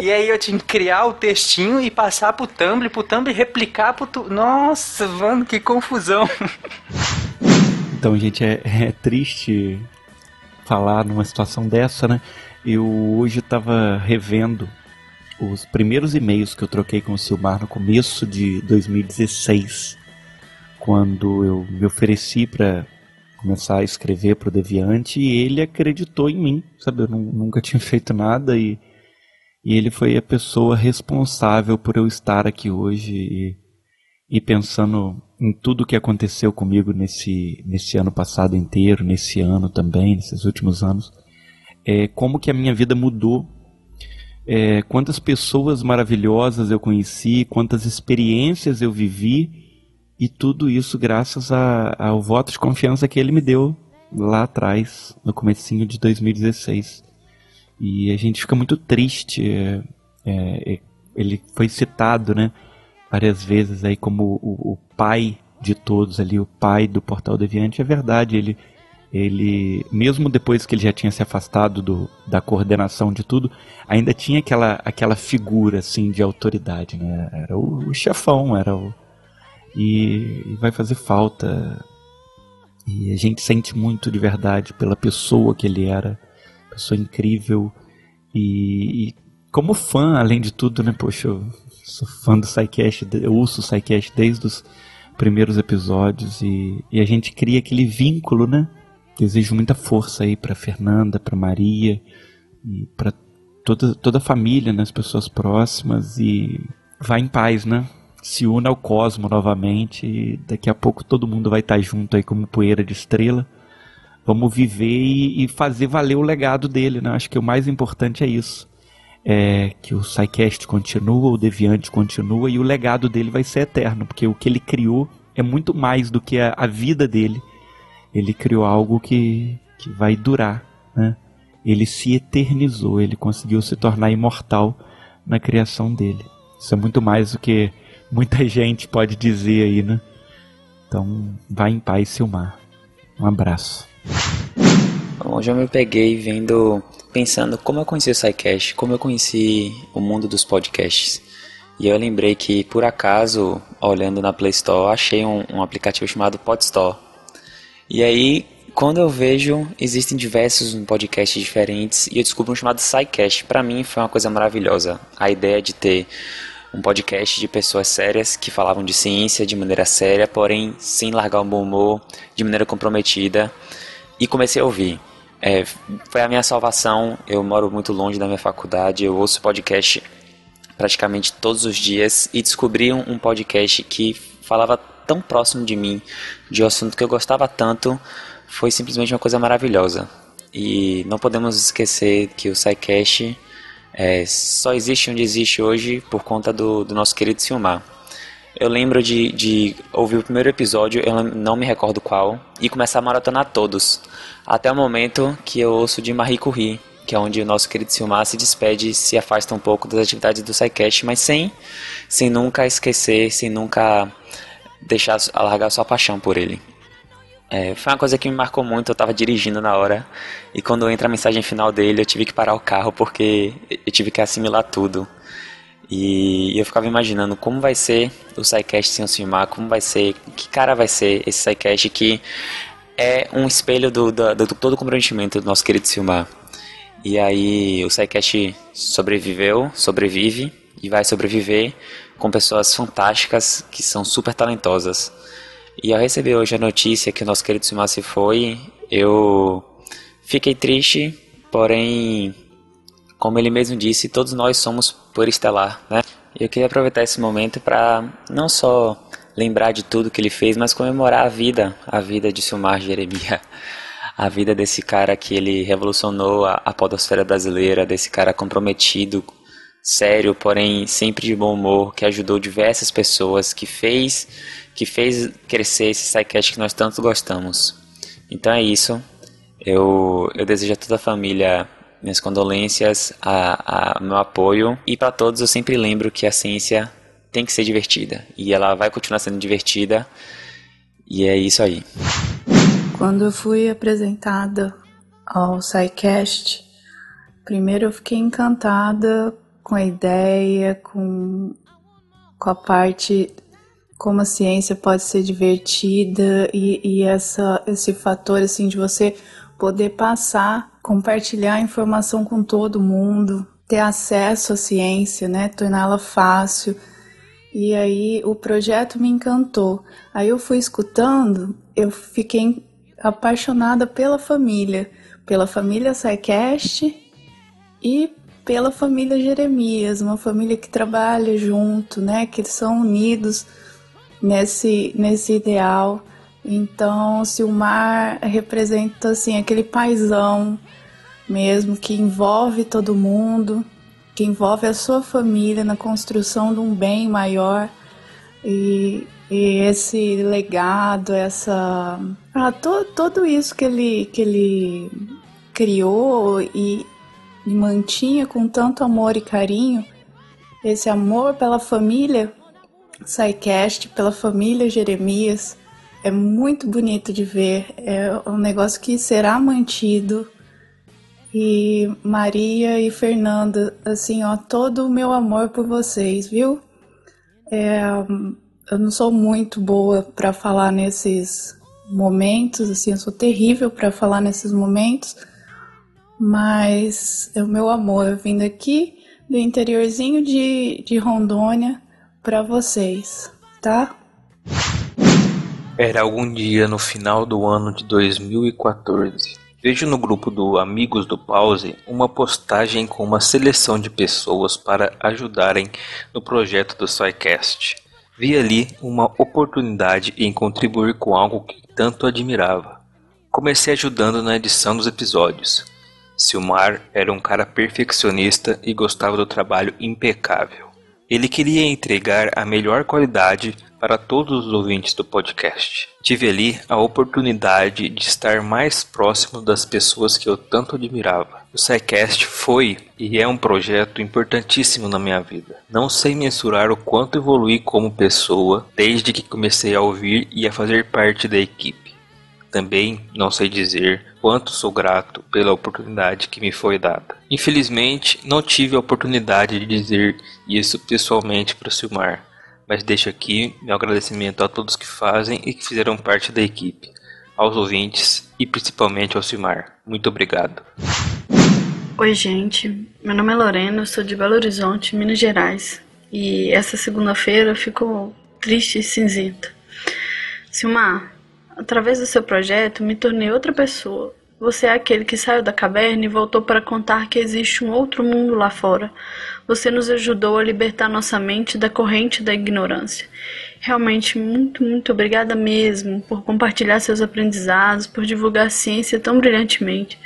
E aí eu tinha que criar o textinho e passar pro Tumblr, pro Tumblr replicar pro tu... Nossa, mano, que confusão. Então, gente, é, é triste falar numa situação dessa, né? Eu hoje estava revendo os primeiros e-mails que eu troquei com o Silmar no começo de 2016, quando eu me ofereci para começar a escrever para o Deviante e ele acreditou em mim, sabe? Eu nu- nunca tinha feito nada e, e ele foi a pessoa responsável por eu estar aqui hoje e, e pensando em tudo que aconteceu comigo nesse, nesse ano passado inteiro, nesse ano também, nesses últimos anos, é, como que a minha vida mudou, é, quantas pessoas maravilhosas eu conheci, quantas experiências eu vivi, e tudo isso graças a- ao voto de confiança que ele me deu lá atrás, no comecinho de 2016. E a gente fica muito triste. é, é, é, ele foi citado, né, várias vezes aí como o, o pai de todos ali, o pai do Portal Deviante. É verdade, ele, ele mesmo depois que ele já tinha se afastado do, da coordenação de tudo, ainda tinha aquela, aquela figura assim de autoridade, né? Era o, o chefão, era o e, e vai fazer falta. E a gente sente muito de verdade pela pessoa que ele era, pessoa incrível. E, e como fã, além de tudo, né? Poxa, eu sou fã do SciCast, eu ouço o SciCast desde os primeiros episódios e, e a gente cria aquele vínculo, né? Desejo muita força aí para Fernanda, para Maria e para toda, toda a família, né? as pessoas próximas e vá em paz, né? Se una ao cosmo novamente e daqui a pouco todo mundo vai estar junto aí como poeira de estrela. Vamos viver e, e fazer valer o legado dele, né? Acho que o mais importante é isso. É que o SciCast continua, o Deviante continua e o legado dele vai ser eterno, porque o que ele criou é muito mais do que a, a vida dele. Ele criou algo que, que vai durar, né? Ele se eternizou, ele conseguiu se tornar imortal na criação dele. Isso é muito mais do que muita gente pode dizer aí, né? Então, vá em paz, Silmar. Um abraço. Hoje eu me peguei vendo, pensando como eu conheci o SciCast, como eu conheci o mundo dos podcasts. E eu lembrei que, por acaso, olhando na Play Store, achei um, um aplicativo chamado Podstore. E aí, quando eu vejo, existem diversos podcasts diferentes e eu descubro um chamado SciCast. Para mim foi uma coisa maravilhosa. A ideia de ter um podcast de pessoas sérias que falavam de ciência de maneira séria, porém sem largar o bom humor, de maneira comprometida. E comecei a ouvir. É, foi a minha salvação. Eu moro muito longe da minha faculdade, eu ouço podcast praticamente todos os dias e descobri um, um podcast que falava tão próximo de mim, de um assunto que eu gostava tanto, foi simplesmente uma coisa maravilhosa. E não podemos esquecer que o SciCast é, só existe onde existe hoje por conta do, do nosso querido Silmar. Eu lembro de, de ouvir o primeiro episódio, eu não me recordo qual, e começar a maratonar todos. Até o momento que eu ouço de Marie Curie, que é onde o nosso querido Silmar se despede, se afasta um pouco das atividades do SciCast, mas sem, sem nunca esquecer, sem nunca deixar alargar sua paixão por ele. É, foi uma coisa que me marcou muito, eu estava dirigindo na hora, e quando entra a mensagem final dele, eu tive que parar o carro porque eu tive que assimilar tudo. E eu ficava imaginando como vai ser o SciCast sem o Silmar, como vai ser, que cara vai ser esse SciCast que é um espelho do, do, do todo o comprometimento do nosso querido Silmar. E aí o SciCast sobreviveu, sobrevive e vai sobreviver com pessoas fantásticas que são super talentosas. E ao receber hoje a notícia que o nosso querido Silmar se foi, eu fiquei triste, porém, como ele mesmo disse, todos nós somos por estelar, né? Eu queria aproveitar esse momento para não só lembrar de tudo que ele fez, mas comemorar a vida, a vida de Silmar Jeremia, a vida desse cara que ele revolucionou a, a podosfera brasileira, desse cara comprometido, sério, porém sempre de bom humor, que ajudou diversas pessoas, que fez que fez crescer esse SciCast que nós tanto gostamos. Então é isso. Eu, eu desejo a toda a família minhas condolências, a, a meu apoio. E para todos eu sempre lembro que a ciência tem que ser divertida. E ela vai continuar sendo divertida. E é isso aí. Quando eu fui apresentada ao SciCast, primeiro eu fiquei encantada com a ideia, com, com a parte como a ciência pode ser divertida e, e essa, esse fator assim de você poder passar, compartilhar informação com todo mundo, ter acesso à ciência, né, torná-la fácil. E aí o projeto me encantou. Aí eu fui escutando, eu fiquei apaixonada pela família, pela família SciCast e pela família Jeremias, uma família que trabalha junto, né, que são unidos nesse, nesse ideal. Então, Silmar representa assim aquele paisão mesmo que envolve todo mundo, que envolve a sua família na construção de um bem maior. E, e esse legado, essa ah, to, tudo isso que ele que ele criou e, e mantinha com tanto amor e carinho, esse amor pela família SciCast, pela família Jeremias. É muito bonito de ver. É um negócio que será mantido. E Maria e Fernanda, assim, ó, todo o meu amor por vocês, viu? É, eu não sou muito boa para falar nesses momentos, assim, eu sou terrível para falar nesses momentos, mas é o meu amor vindo aqui do interiorzinho de, de Rondônia para vocês, tá? Era algum dia no final do ano de 2014. Vejo no grupo do Amigos do Pause uma postagem com uma seleção de pessoas para ajudarem no projeto do SciCast. Vi ali uma oportunidade em contribuir com algo que tanto admirava. Comecei ajudando na edição dos episódios. Silmar era um cara perfeccionista e gostava do trabalho impecável. Ele queria entregar a melhor qualidade para todos os ouvintes do podcast. Tive ali a oportunidade de estar mais próximo das pessoas que eu tanto admirava. O SciCast foi e é um projeto importantíssimo na minha vida. Não sei mensurar o quanto evolui como pessoa desde que comecei a ouvir e a fazer parte da equipe. Também não sei dizer quanto sou grato pela oportunidade que me foi dada. Infelizmente, não tive a oportunidade de dizer isso pessoalmente para o Silmar, mas deixo aqui meu agradecimento a todos que fazem e que fizeram parte da equipe, aos ouvintes e principalmente ao Silmar. Muito obrigado. Oi, gente. Meu nome é Lorena, sou de Belo Horizonte, Minas Gerais. e essa segunda-feira ficou triste e cinzenta. Silmar, através do seu projeto, me tornei outra pessoa. Você é aquele que saiu da caverna e voltou para contar que existe um outro mundo lá fora. Você nos ajudou a libertar nossa mente da corrente da ignorância. Realmente, muito, muito obrigada mesmo por compartilhar seus aprendizados, por divulgar a ciência tão brilhantemente.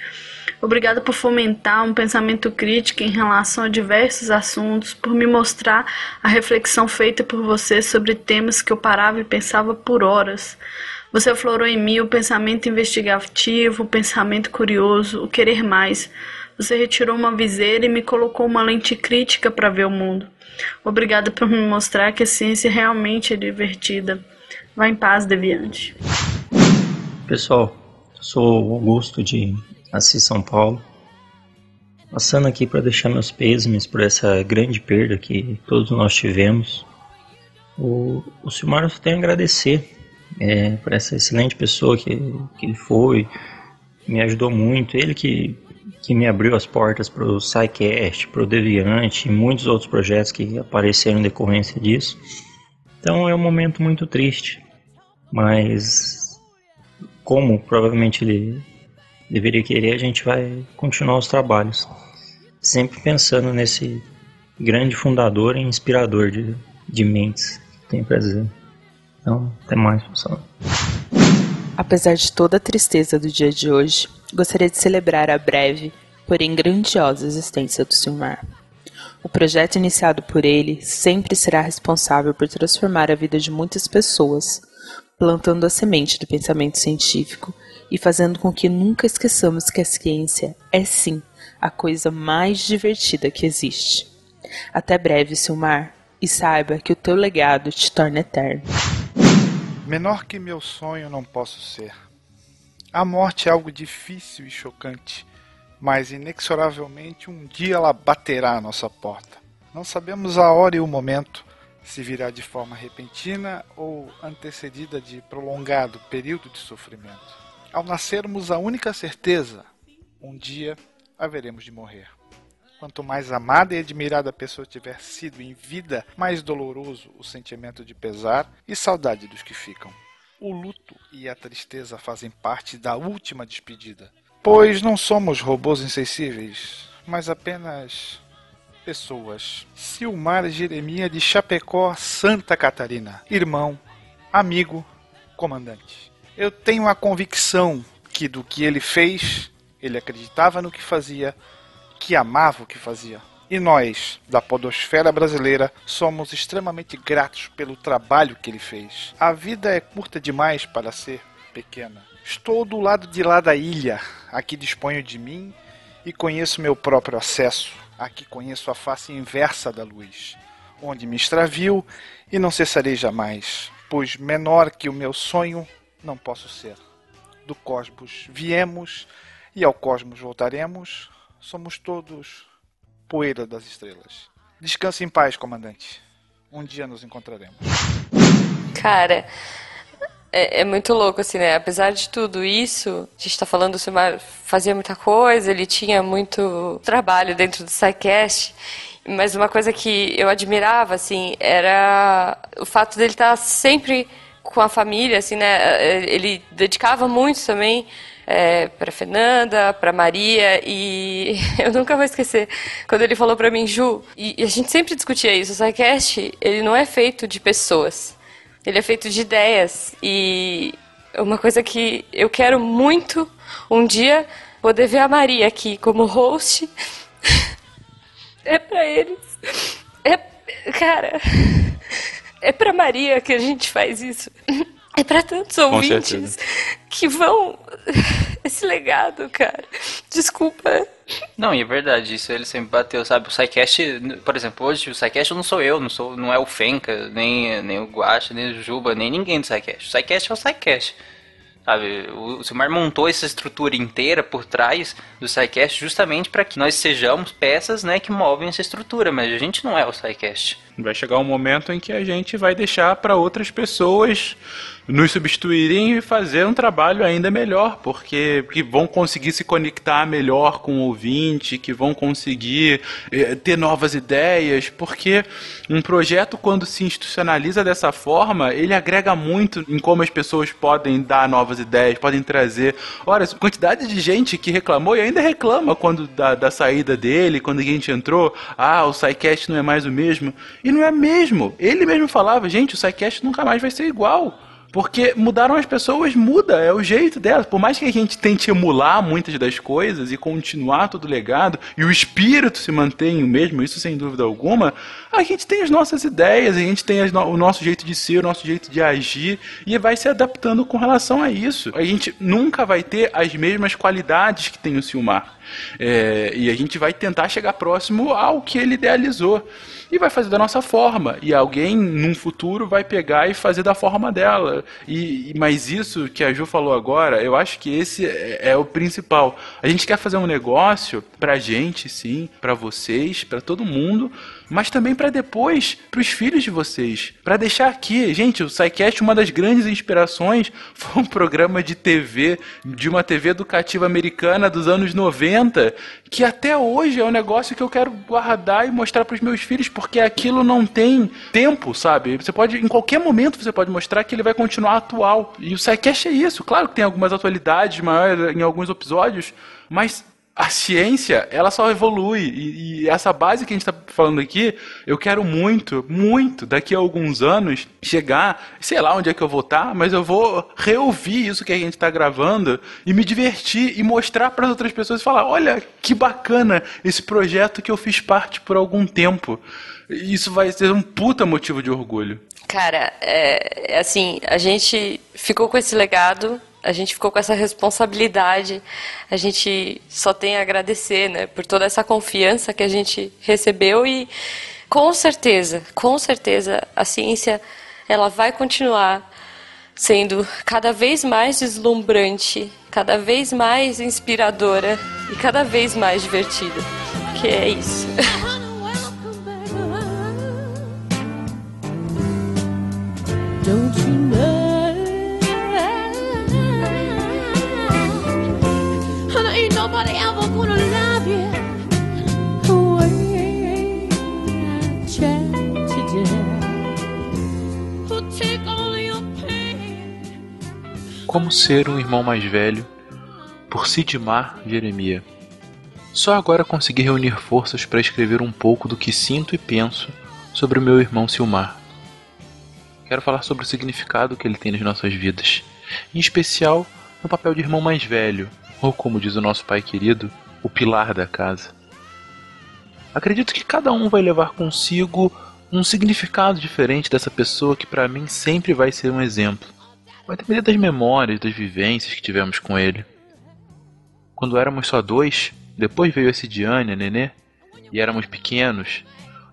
Obrigada por fomentar um pensamento crítico em relação a diversos assuntos, por me mostrar a reflexão feita por você sobre temas que eu parava e pensava por horas. Você aflorou em mim o pensamento investigativo, o pensamento curioso, o querer mais. Você retirou uma viseira e me colocou uma lente crítica para ver o mundo. Obrigada por me mostrar que a ciência realmente é divertida. Vá em paz, deviante. Pessoal, sou Augusto de Assis São Paulo. Passando aqui para deixar meus pêsames por essa grande perda que todos nós tivemos. O, o Silmar só tenho a agradecer é, por essa excelente pessoa que, que ele foi, me ajudou muito. Ele que, que me abriu as portas para o SciCast, para o Deviante e muitos outros projetos que apareceram em decorrência disso. Então é um momento muito triste, mas como provavelmente ele deveria querer, a gente vai continuar os trabalhos, sempre pensando nesse grande fundador e inspirador de, de mentes, tem pra dizer. Então, até mais, pessoal. Apesar de toda a tristeza do dia de hoje, gostaria de celebrar a breve, porém grandiosa existência do Silmar. O projeto iniciado por ele sempre será responsável por transformar a vida de muitas pessoas, plantando a semente do pensamento científico e fazendo com que nunca esqueçamos que a ciência é sim a coisa mais divertida que existe. Até breve, Silmar, e saiba que o teu legado te torna eterno. Menor que meu sonho não posso ser. A morte é algo difícil e chocante, mas inexoravelmente um dia ela baterá à nossa porta. Não sabemos a hora e o momento, se virá de forma repentina ou antecedida de prolongado período de sofrimento. Ao nascermos, a única certeza, um dia haveremos de morrer. Quanto mais amada e admirada a pessoa tiver sido em vida, mais doloroso o sentimento de pesar e saudade dos que ficam. O luto e a tristeza fazem parte da última despedida, pois não somos robôs insensíveis, mas apenas pessoas. Silmar Jeremia de Chapecó, Santa Catarina, irmão, amigo, comandante. Eu tenho a convicção que do que ele fez, ele acreditava no que fazia, que amava o que fazia. E nós, da Podosfera Brasileira, somos extremamente gratos pelo trabalho que ele fez. A vida é curta demais para ser pequena. Estou do lado de lá da ilha. Aqui disponho de mim e conheço meu próprio acesso. Aqui conheço a face inversa da luz, onde me extravio e não cessarei jamais, pois menor que o meu sonho não posso ser. Do cosmos viemos e ao cosmos voltaremos. Somos todos poeira das estrelas. Descanse em paz, comandante. Um dia nos encontraremos. Cara, é, é muito louco, assim, né? Apesar de tudo isso, a gente tá falando, o Silmar fazia muita coisa, ele tinha muito trabalho dentro do SciCast, mas uma coisa que eu admirava, assim, era o fato dele estar sempre com a família, assim, né? Ele dedicava muito também é, para Fernanda, para Maria e eu nunca vou esquecer quando ele falou para mim, Ju, e, e, a gente sempre discutia isso, o SciCast, ele não é feito de pessoas, ele é feito de ideias e uma coisa que eu quero muito um dia poder ver a Maria aqui como host é para eles. É, cara, é para Maria que a gente faz isso. É para tantos ouvintes que vão. Esse legado, cara. Desculpa. Não, e é verdade, isso ele sempre bateu, sabe? O SciCast, por exemplo, hoje o SciCast não sou eu, não, sou, não é o Fenca, nem, nem o Guacha, nem o Juba, nem ninguém do SciCast. O SciCast é o SciCast. Sabe, o Silmar montou essa estrutura inteira por trás do SciCast justamente para que nós sejamos peças né, que movem essa estrutura, mas a gente não é o SciCast. Vai chegar um momento em que a gente vai deixar para outras pessoas nos substituírem e fazer um trabalho ainda melhor, porque que vão conseguir se conectar melhor com o ouvinte, que vão conseguir eh, ter novas ideias, porque um projeto quando se institucionaliza dessa forma, ele agrega muito em como as pessoas podem dar novas ideias, podem trazer. Olha, quantidade de gente que reclamou e ainda reclama quando da, da saída dele, quando a gente entrou, ah, o SciCast não é mais o mesmo. E não é mesmo. Ele mesmo falava, gente, o SciCast nunca mais vai ser igual. Porque mudaram as pessoas, muda, é o jeito delas. Por mais que a gente tente emular muitas das coisas e continuar todo o legado, e o espírito se mantenha o mesmo, isso sem dúvida alguma, a gente tem as nossas ideias, a gente tem no- o nosso jeito de ser, o nosso jeito de agir, e vai se adaptando com relação a isso. A gente nunca vai ter as mesmas qualidades que tem o Silmar. É, e a gente vai tentar chegar próximo ao que ele idealizou. E vai fazer da nossa forma. E alguém, num futuro, vai pegar e fazer da forma dela. E, mas isso que a Ju falou agora, eu acho que esse é, é o principal. A gente quer fazer um negócio pra gente, sim, pra vocês, pra todo mundo, mas também pra depois, pros filhos de vocês. Pra deixar aqui, gente, o SciCast, uma das grandes inspirações, foi um programa de TV, de uma TV educativa americana dos anos 90, que até hoje é um negócio que eu quero guardar e mostrar pros meus filhos, porque aquilo não tem tempo, sabe? Você pode, em qualquer momento, você pode mostrar que ele vai continuar atual. E o SciCast é isso. Claro que tem algumas atualidades maiores em alguns episódios, mas a ciência, ela só evolui. E, e essa base que a gente está falando aqui, eu quero muito, muito, daqui a alguns anos, chegar, sei lá onde é que eu vou estar, mas eu vou reouvir isso que a gente está gravando e me divertir e mostrar para as outras pessoas e falar: olha que bacana esse projeto que eu fiz parte por algum tempo. Isso vai ser um puta motivo de orgulho. Cara, é, é assim, a gente ficou com esse legado, a gente ficou com essa responsabilidade, a gente só tem a agradecer, né, por toda essa confiança que a gente recebeu e com certeza, com certeza a ciência ela vai continuar sendo cada vez mais deslumbrante, cada vez mais inspiradora e cada vez mais divertida. Que é isso. Como ser um irmão mais velho, por Sidmar Jeremia. Só agora consegui reunir forças para escrever um pouco do que sinto e penso sobre o meu irmão Silmar. Quero falar sobre o significado que ele tem nas nossas vidas, em especial no papel de irmão mais velho, ou como diz o nosso pai querido, o pilar da casa. Acredito que cada um vai levar consigo um significado diferente dessa pessoa que para mim sempre vai ser um exemplo. Vai depender das memórias, das vivências que tivemos com ele. Quando éramos só dois, depois veio a Cidiane, a Nenê, e éramos pequenos,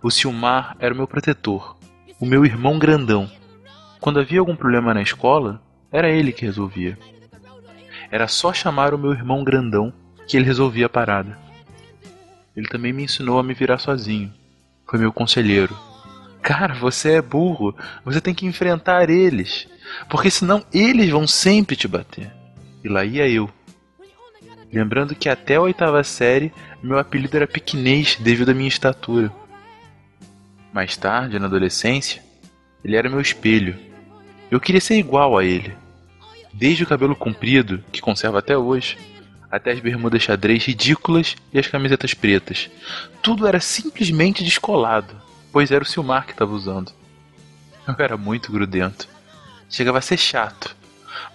o Silmar era o meu protetor, o meu irmão grandão. Quando havia algum problema na escola, era ele que resolvia. Era só chamar o meu irmão grandão que ele resolvia a parada. Ele também me ensinou a me virar sozinho. Foi meu conselheiro. Cara, você é burro. Você tem que enfrentar eles. Porque senão eles vão sempre te bater. E lá ia eu. Lembrando que até a oitava série meu apelido era pequenês devido à minha estatura. Mais tarde, na adolescência, ele era meu espelho. Eu queria ser igual a ele. Desde o cabelo comprido, que conservo até hoje, até as bermudas xadrez ridículas e as camisetas pretas. Tudo era simplesmente descolado, pois era o Silmar que estava usando. Eu era muito grudento. Chegava a ser chato.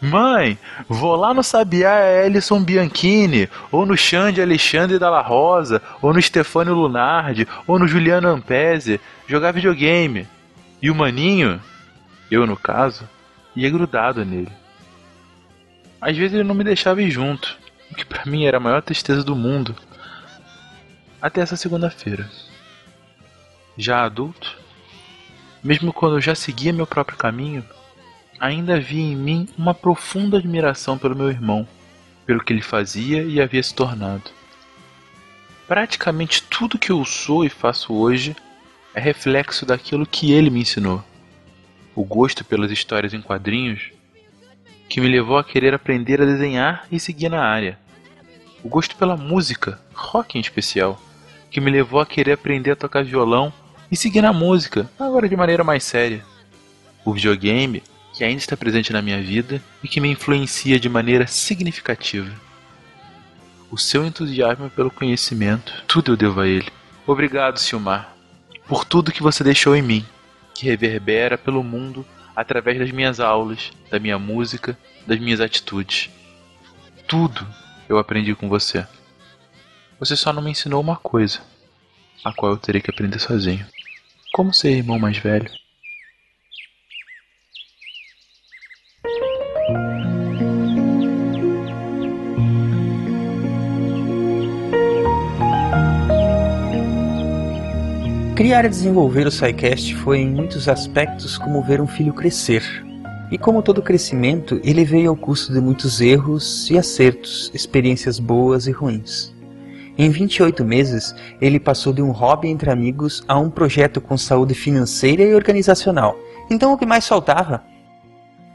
Mãe, vou lá no Sabiá Ellison Bianchini, ou no Xande Alexandre Dalla Rosa, ou no Stefano Lunardi, ou no Juliano Ampese, jogar videogame. E o maninho, eu no caso, ia grudado nele. Às vezes ele não me deixava ir junto, o que pra mim era a maior tristeza do mundo. Até essa segunda-feira. Já adulto, mesmo quando eu já seguia meu próprio caminho, ainda havia em mim uma profunda admiração pelo meu irmão, pelo que ele fazia e havia se tornado. Praticamente tudo que eu sou e faço hoje é reflexo daquilo que ele me ensinou. O gosto pelas histórias em quadrinhos que me levou a querer aprender a desenhar e seguir na área. O gosto pela música, rock em especial, que me levou a querer aprender a tocar violão e seguir na música, agora de maneira mais séria. O videogame, que ainda está presente na minha vida e que me influencia de maneira significativa. O seu entusiasmo pelo conhecimento, tudo eu devo a ele. Obrigado, Silmar, por tudo que você deixou em mim, que reverbera pelo mundo através das minhas aulas, da minha música, das minhas atitudes. Tudo eu aprendi com você. Você só não me ensinou uma coisa, a qual eu terei que aprender sozinho. Como ser irmão mais velho? Criar e desenvolver o SciCast foi em muitos aspectos como ver um filho crescer. E como todo crescimento, ele veio ao custo de muitos erros e acertos, experiências boas e ruins. Em 28 meses, ele passou de um hobby entre amigos a um projeto com saúde financeira e organizacional. Então o que mais faltava?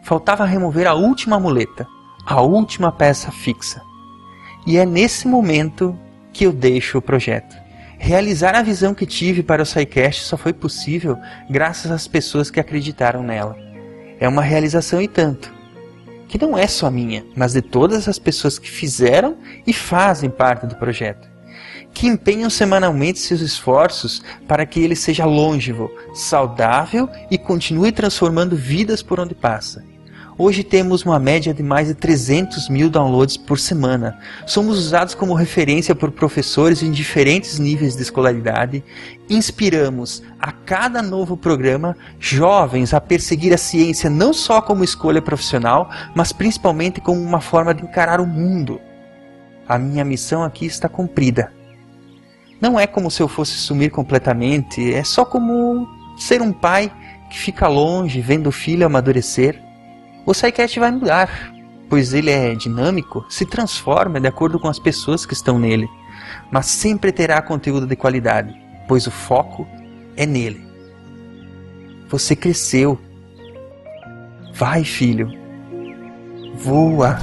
Faltava remover a última muleta, a última peça fixa. E é nesse momento que eu deixo o projeto. Realizar a visão que tive para o SciCast só foi possível graças às pessoas que acreditaram nela. É uma realização e tanto, que não é só minha, mas de todas as pessoas que fizeram e fazem parte do projeto, que empenham semanalmente seus esforços para que ele seja longevo, saudável e continue transformando vidas por onde passa. Hoje temos uma média de mais de 300 mil downloads por semana. Somos usados como referência por professores em diferentes níveis de escolaridade. Inspiramos a cada novo programa jovens a perseguir a ciência não só como escolha profissional, mas principalmente como uma forma de encarar o mundo. A minha missão aqui está cumprida. Não é como se eu fosse sumir completamente, é só como ser um pai que fica longe vendo o filho amadurecer o SciCast vai mudar, pois ele é dinâmico, se transforma de acordo com as pessoas que estão nele, mas sempre terá conteúdo de qualidade, pois o foco é nele. Você cresceu. Vai, filho. Voa.